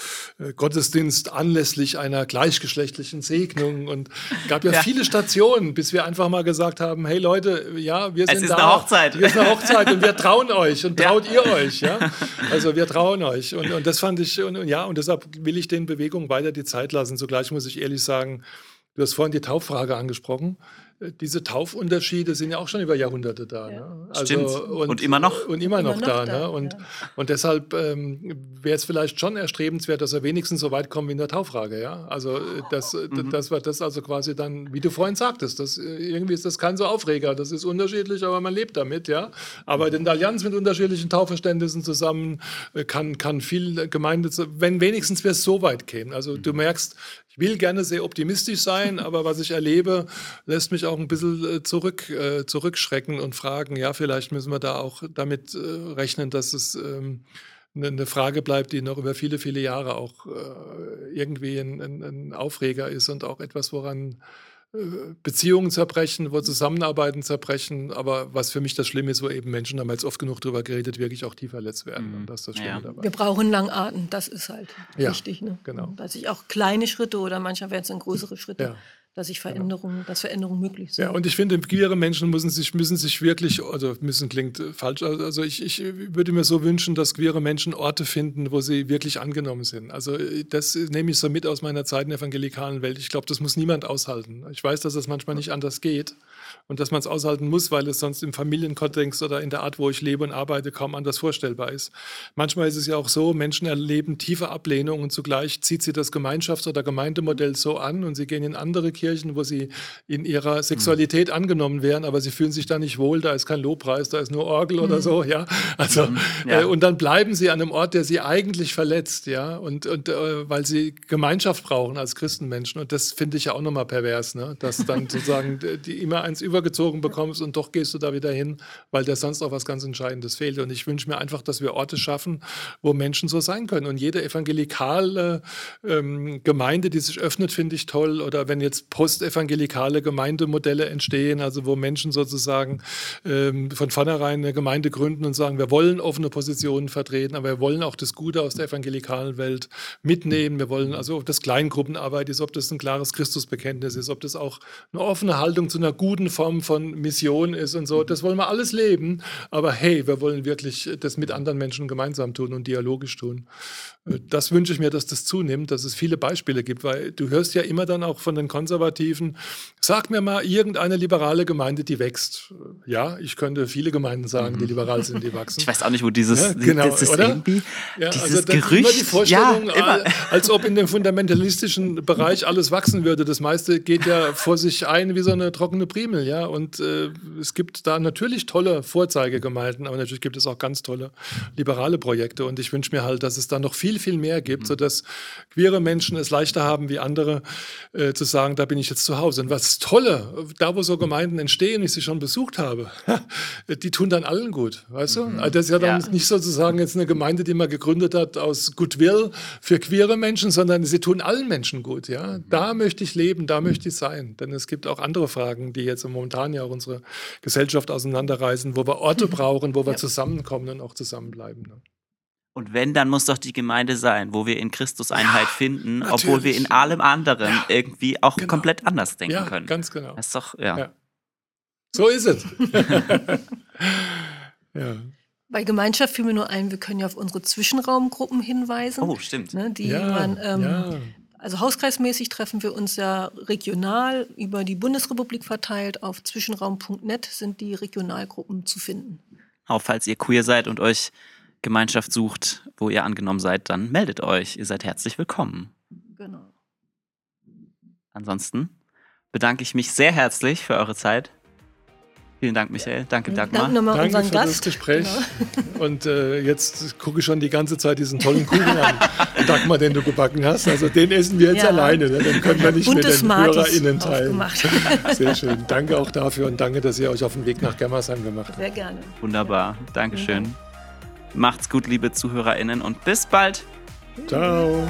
äh Gottesdienst anlässlich einer gleichgeschlechtlichen Segnung und gab ja, ja, viele Stationen, bis wir einfach mal gesagt haben: Hey Leute, ja, wir sind es ist da. Eine Hochzeit. Wir sind eine Hochzeit und wir trauen euch und <laughs> traut ja. ihr euch. Ja, also wir trauen euch und, und das fand ich und, und ja und deshalb will ich den Bewegungen weiter die Zeit lassen. Zugleich muss ich ehrlich sagen, du hast vorhin die Tauffrage angesprochen diese Taufunterschiede sind ja auch schon über Jahrhunderte da. Ja. Ne? Also, Stimmt. Und, und, immer noch. Und immer noch, immer da. da. Ne? Und, ja. und deshalb ähm, wäre es vielleicht schon erstrebenswert, dass er wenigstens so weit kommt wie in der Tauffrage. Ja? Also, äh, das, mhm. dass wir das also quasi dann, wie du vorhin sagtest, das, äh, irgendwie ist das kein so Aufreger. Das ist unterschiedlich, aber man lebt damit. Ja? Aber in der Allianz mit unterschiedlichen Tauverständnissen zusammen äh, kann, kann viel Gemeinde, wenn wenigstens wir es so weit kämen. Also, du mhm. merkst, ich will gerne sehr optimistisch sein, aber was ich erlebe, lässt mich auch ein bisschen äh, zurück, äh, zurückschrecken und fragen, ja, vielleicht müssen wir da auch damit äh, rechnen, dass es ähm, eine ne Frage bleibt, die noch über viele, viele Jahre auch äh, irgendwie ein, ein, ein, Aufreger ist und auch etwas, woran Beziehungen zerbrechen, wo Zusammenarbeiten zerbrechen, aber was für mich das Schlimme ist, wo eben Menschen, haben jetzt oft genug drüber geredet, wirklich auch tief verletzt werden. Mhm. Und das ist das Schlimme ja. dabei. Wir brauchen Langarten, das ist halt ja, wichtig. Ne? Genau. Dass ich auch kleine Schritte oder manchmal werden es dann größere Schritte. Ja dass sich genau. Veränderungen, genau. dass Veränderungen möglich sind. Ja, und ich finde, queere Menschen müssen sich, müssen sich wirklich, also müssen klingt falsch, also ich, ich würde mir so wünschen, dass queere Menschen Orte finden, wo sie wirklich angenommen sind. Also das nehme ich so mit aus meiner Zeit in der evangelikalen Welt. Ich glaube, das muss niemand aushalten. Ich weiß, dass das manchmal nicht anders geht und dass man es aushalten muss, weil es sonst im Familienkontext oder in der Art, wo ich lebe und arbeite, kaum anders vorstellbar ist. Manchmal ist es ja auch so, Menschen erleben tiefe Ablehnung und zugleich zieht sie das Gemeinschafts- oder Gemeindemodell so an und sie gehen in andere Kirchen, wo sie in ihrer Sexualität mhm. angenommen werden, aber sie fühlen sich da nicht wohl, da ist kein Lobpreis, da ist nur Orgel mhm. oder so, ja. Also, mhm. ja. Äh, und dann bleiben sie an einem Ort, der sie eigentlich verletzt, ja, und, und äh, weil sie Gemeinschaft brauchen als Christenmenschen. Und das finde ich ja auch nochmal pervers, ne? dass dann sozusagen die immer eins übergezogen bekommst und doch gehst du da wieder hin, weil da sonst auch was ganz Entscheidendes fehlt. Und ich wünsche mir einfach, dass wir Orte schaffen, wo Menschen so sein können. Und jede evangelikale ähm, Gemeinde, die sich öffnet, finde ich toll. Oder wenn jetzt postevangelikale Gemeindemodelle entstehen, also wo Menschen sozusagen ähm, von vornherein eine Gemeinde gründen und sagen, wir wollen offene Positionen vertreten, aber wir wollen auch das Gute aus der evangelikalen Welt mitnehmen. Wir wollen also, ob das Kleingruppenarbeit ist, ob das ein klares Christusbekenntnis ist, ob das auch eine offene Haltung zu einer guten Form von Mission ist und so. Das wollen wir alles leben. Aber hey, wir wollen wirklich das mit anderen Menschen gemeinsam tun und dialogisch tun. Äh, das wünsche ich mir, dass das zunimmt, dass es viele Beispiele gibt, weil du hörst ja immer dann auch von den Konservativen, sag mir mal irgendeine liberale Gemeinde, die wächst. Ja, ich könnte viele Gemeinden sagen, die mhm. liberal sind, die <laughs> wachsen. Ich weiß auch nicht, wo dieses, ja, genau, dieses oder? irgendwie, ja, dieses also Gerücht, immer die Vorstellung, ja, immer. als ob in dem fundamentalistischen Bereich alles wachsen würde. Das meiste geht ja vor sich ein wie so eine trockene Primel, ja. Und äh, es gibt da natürlich tolle Vorzeigegemeinden, aber natürlich gibt es auch ganz tolle liberale Projekte. Und ich wünsche mir halt, dass es da noch viel viel, viel mehr gibt, mhm. sodass queere Menschen es leichter haben wie andere äh, zu sagen, da bin ich jetzt zu Hause. Und was Tolle, da wo so Gemeinden entstehen, ich sie schon besucht habe, <laughs> die tun dann allen gut, weißt du? Mhm. Also das ist ja dann ja. nicht sozusagen jetzt eine Gemeinde, die man gegründet hat aus Goodwill für queere Menschen, sondern sie tun allen Menschen gut, ja? Mhm. Da möchte ich leben, da möchte ich sein. Denn es gibt auch andere Fragen, die jetzt momentan ja auch unsere Gesellschaft auseinanderreißen, wo wir Orte <laughs> brauchen, wo wir ja. zusammenkommen und auch zusammenbleiben. Ne? Und wenn, dann muss doch die Gemeinde sein, wo wir in Christus Einheit ja, finden, natürlich. obwohl wir in allem anderen ja, irgendwie auch genau. komplett anders denken ja, können. Ganz genau. Das ist doch, ja. So ist es. <laughs> ja. Bei Gemeinschaft fiel mir nur ein, wir können ja auf unsere Zwischenraumgruppen hinweisen. Oh, stimmt. Ne, die man, ähm, also hauskreismäßig treffen wir uns ja regional über die Bundesrepublik verteilt. Auf zwischenraum.net sind die Regionalgruppen zu finden. Auch falls ihr queer seid und euch Gemeinschaft sucht, wo ihr angenommen seid, dann meldet euch. Ihr seid herzlich willkommen. Genau. Ansonsten bedanke ich mich sehr herzlich für eure Zeit. Vielen Dank, Michael. Danke, Dagmar. Danke nochmal Danke unseren für Gast. das Gespräch. Genau. <laughs> Und äh, jetzt gucke ich schon die ganze Zeit diesen tollen Kuchen an, <laughs> Dagmar, den du gebacken hast. Also den essen wir jetzt ja. alleine. Ne? Den können wir nicht mit den Smarties HörerInnen teilen. <laughs> Sehr schön. Danke auch dafür und danke, dass ihr euch auf den Weg nach Gemmersheim gemacht habt. Sehr gerne. Wunderbar. Dankeschön. Mhm. Macht's gut, liebe ZuhörerInnen, und bis bald. Ciao.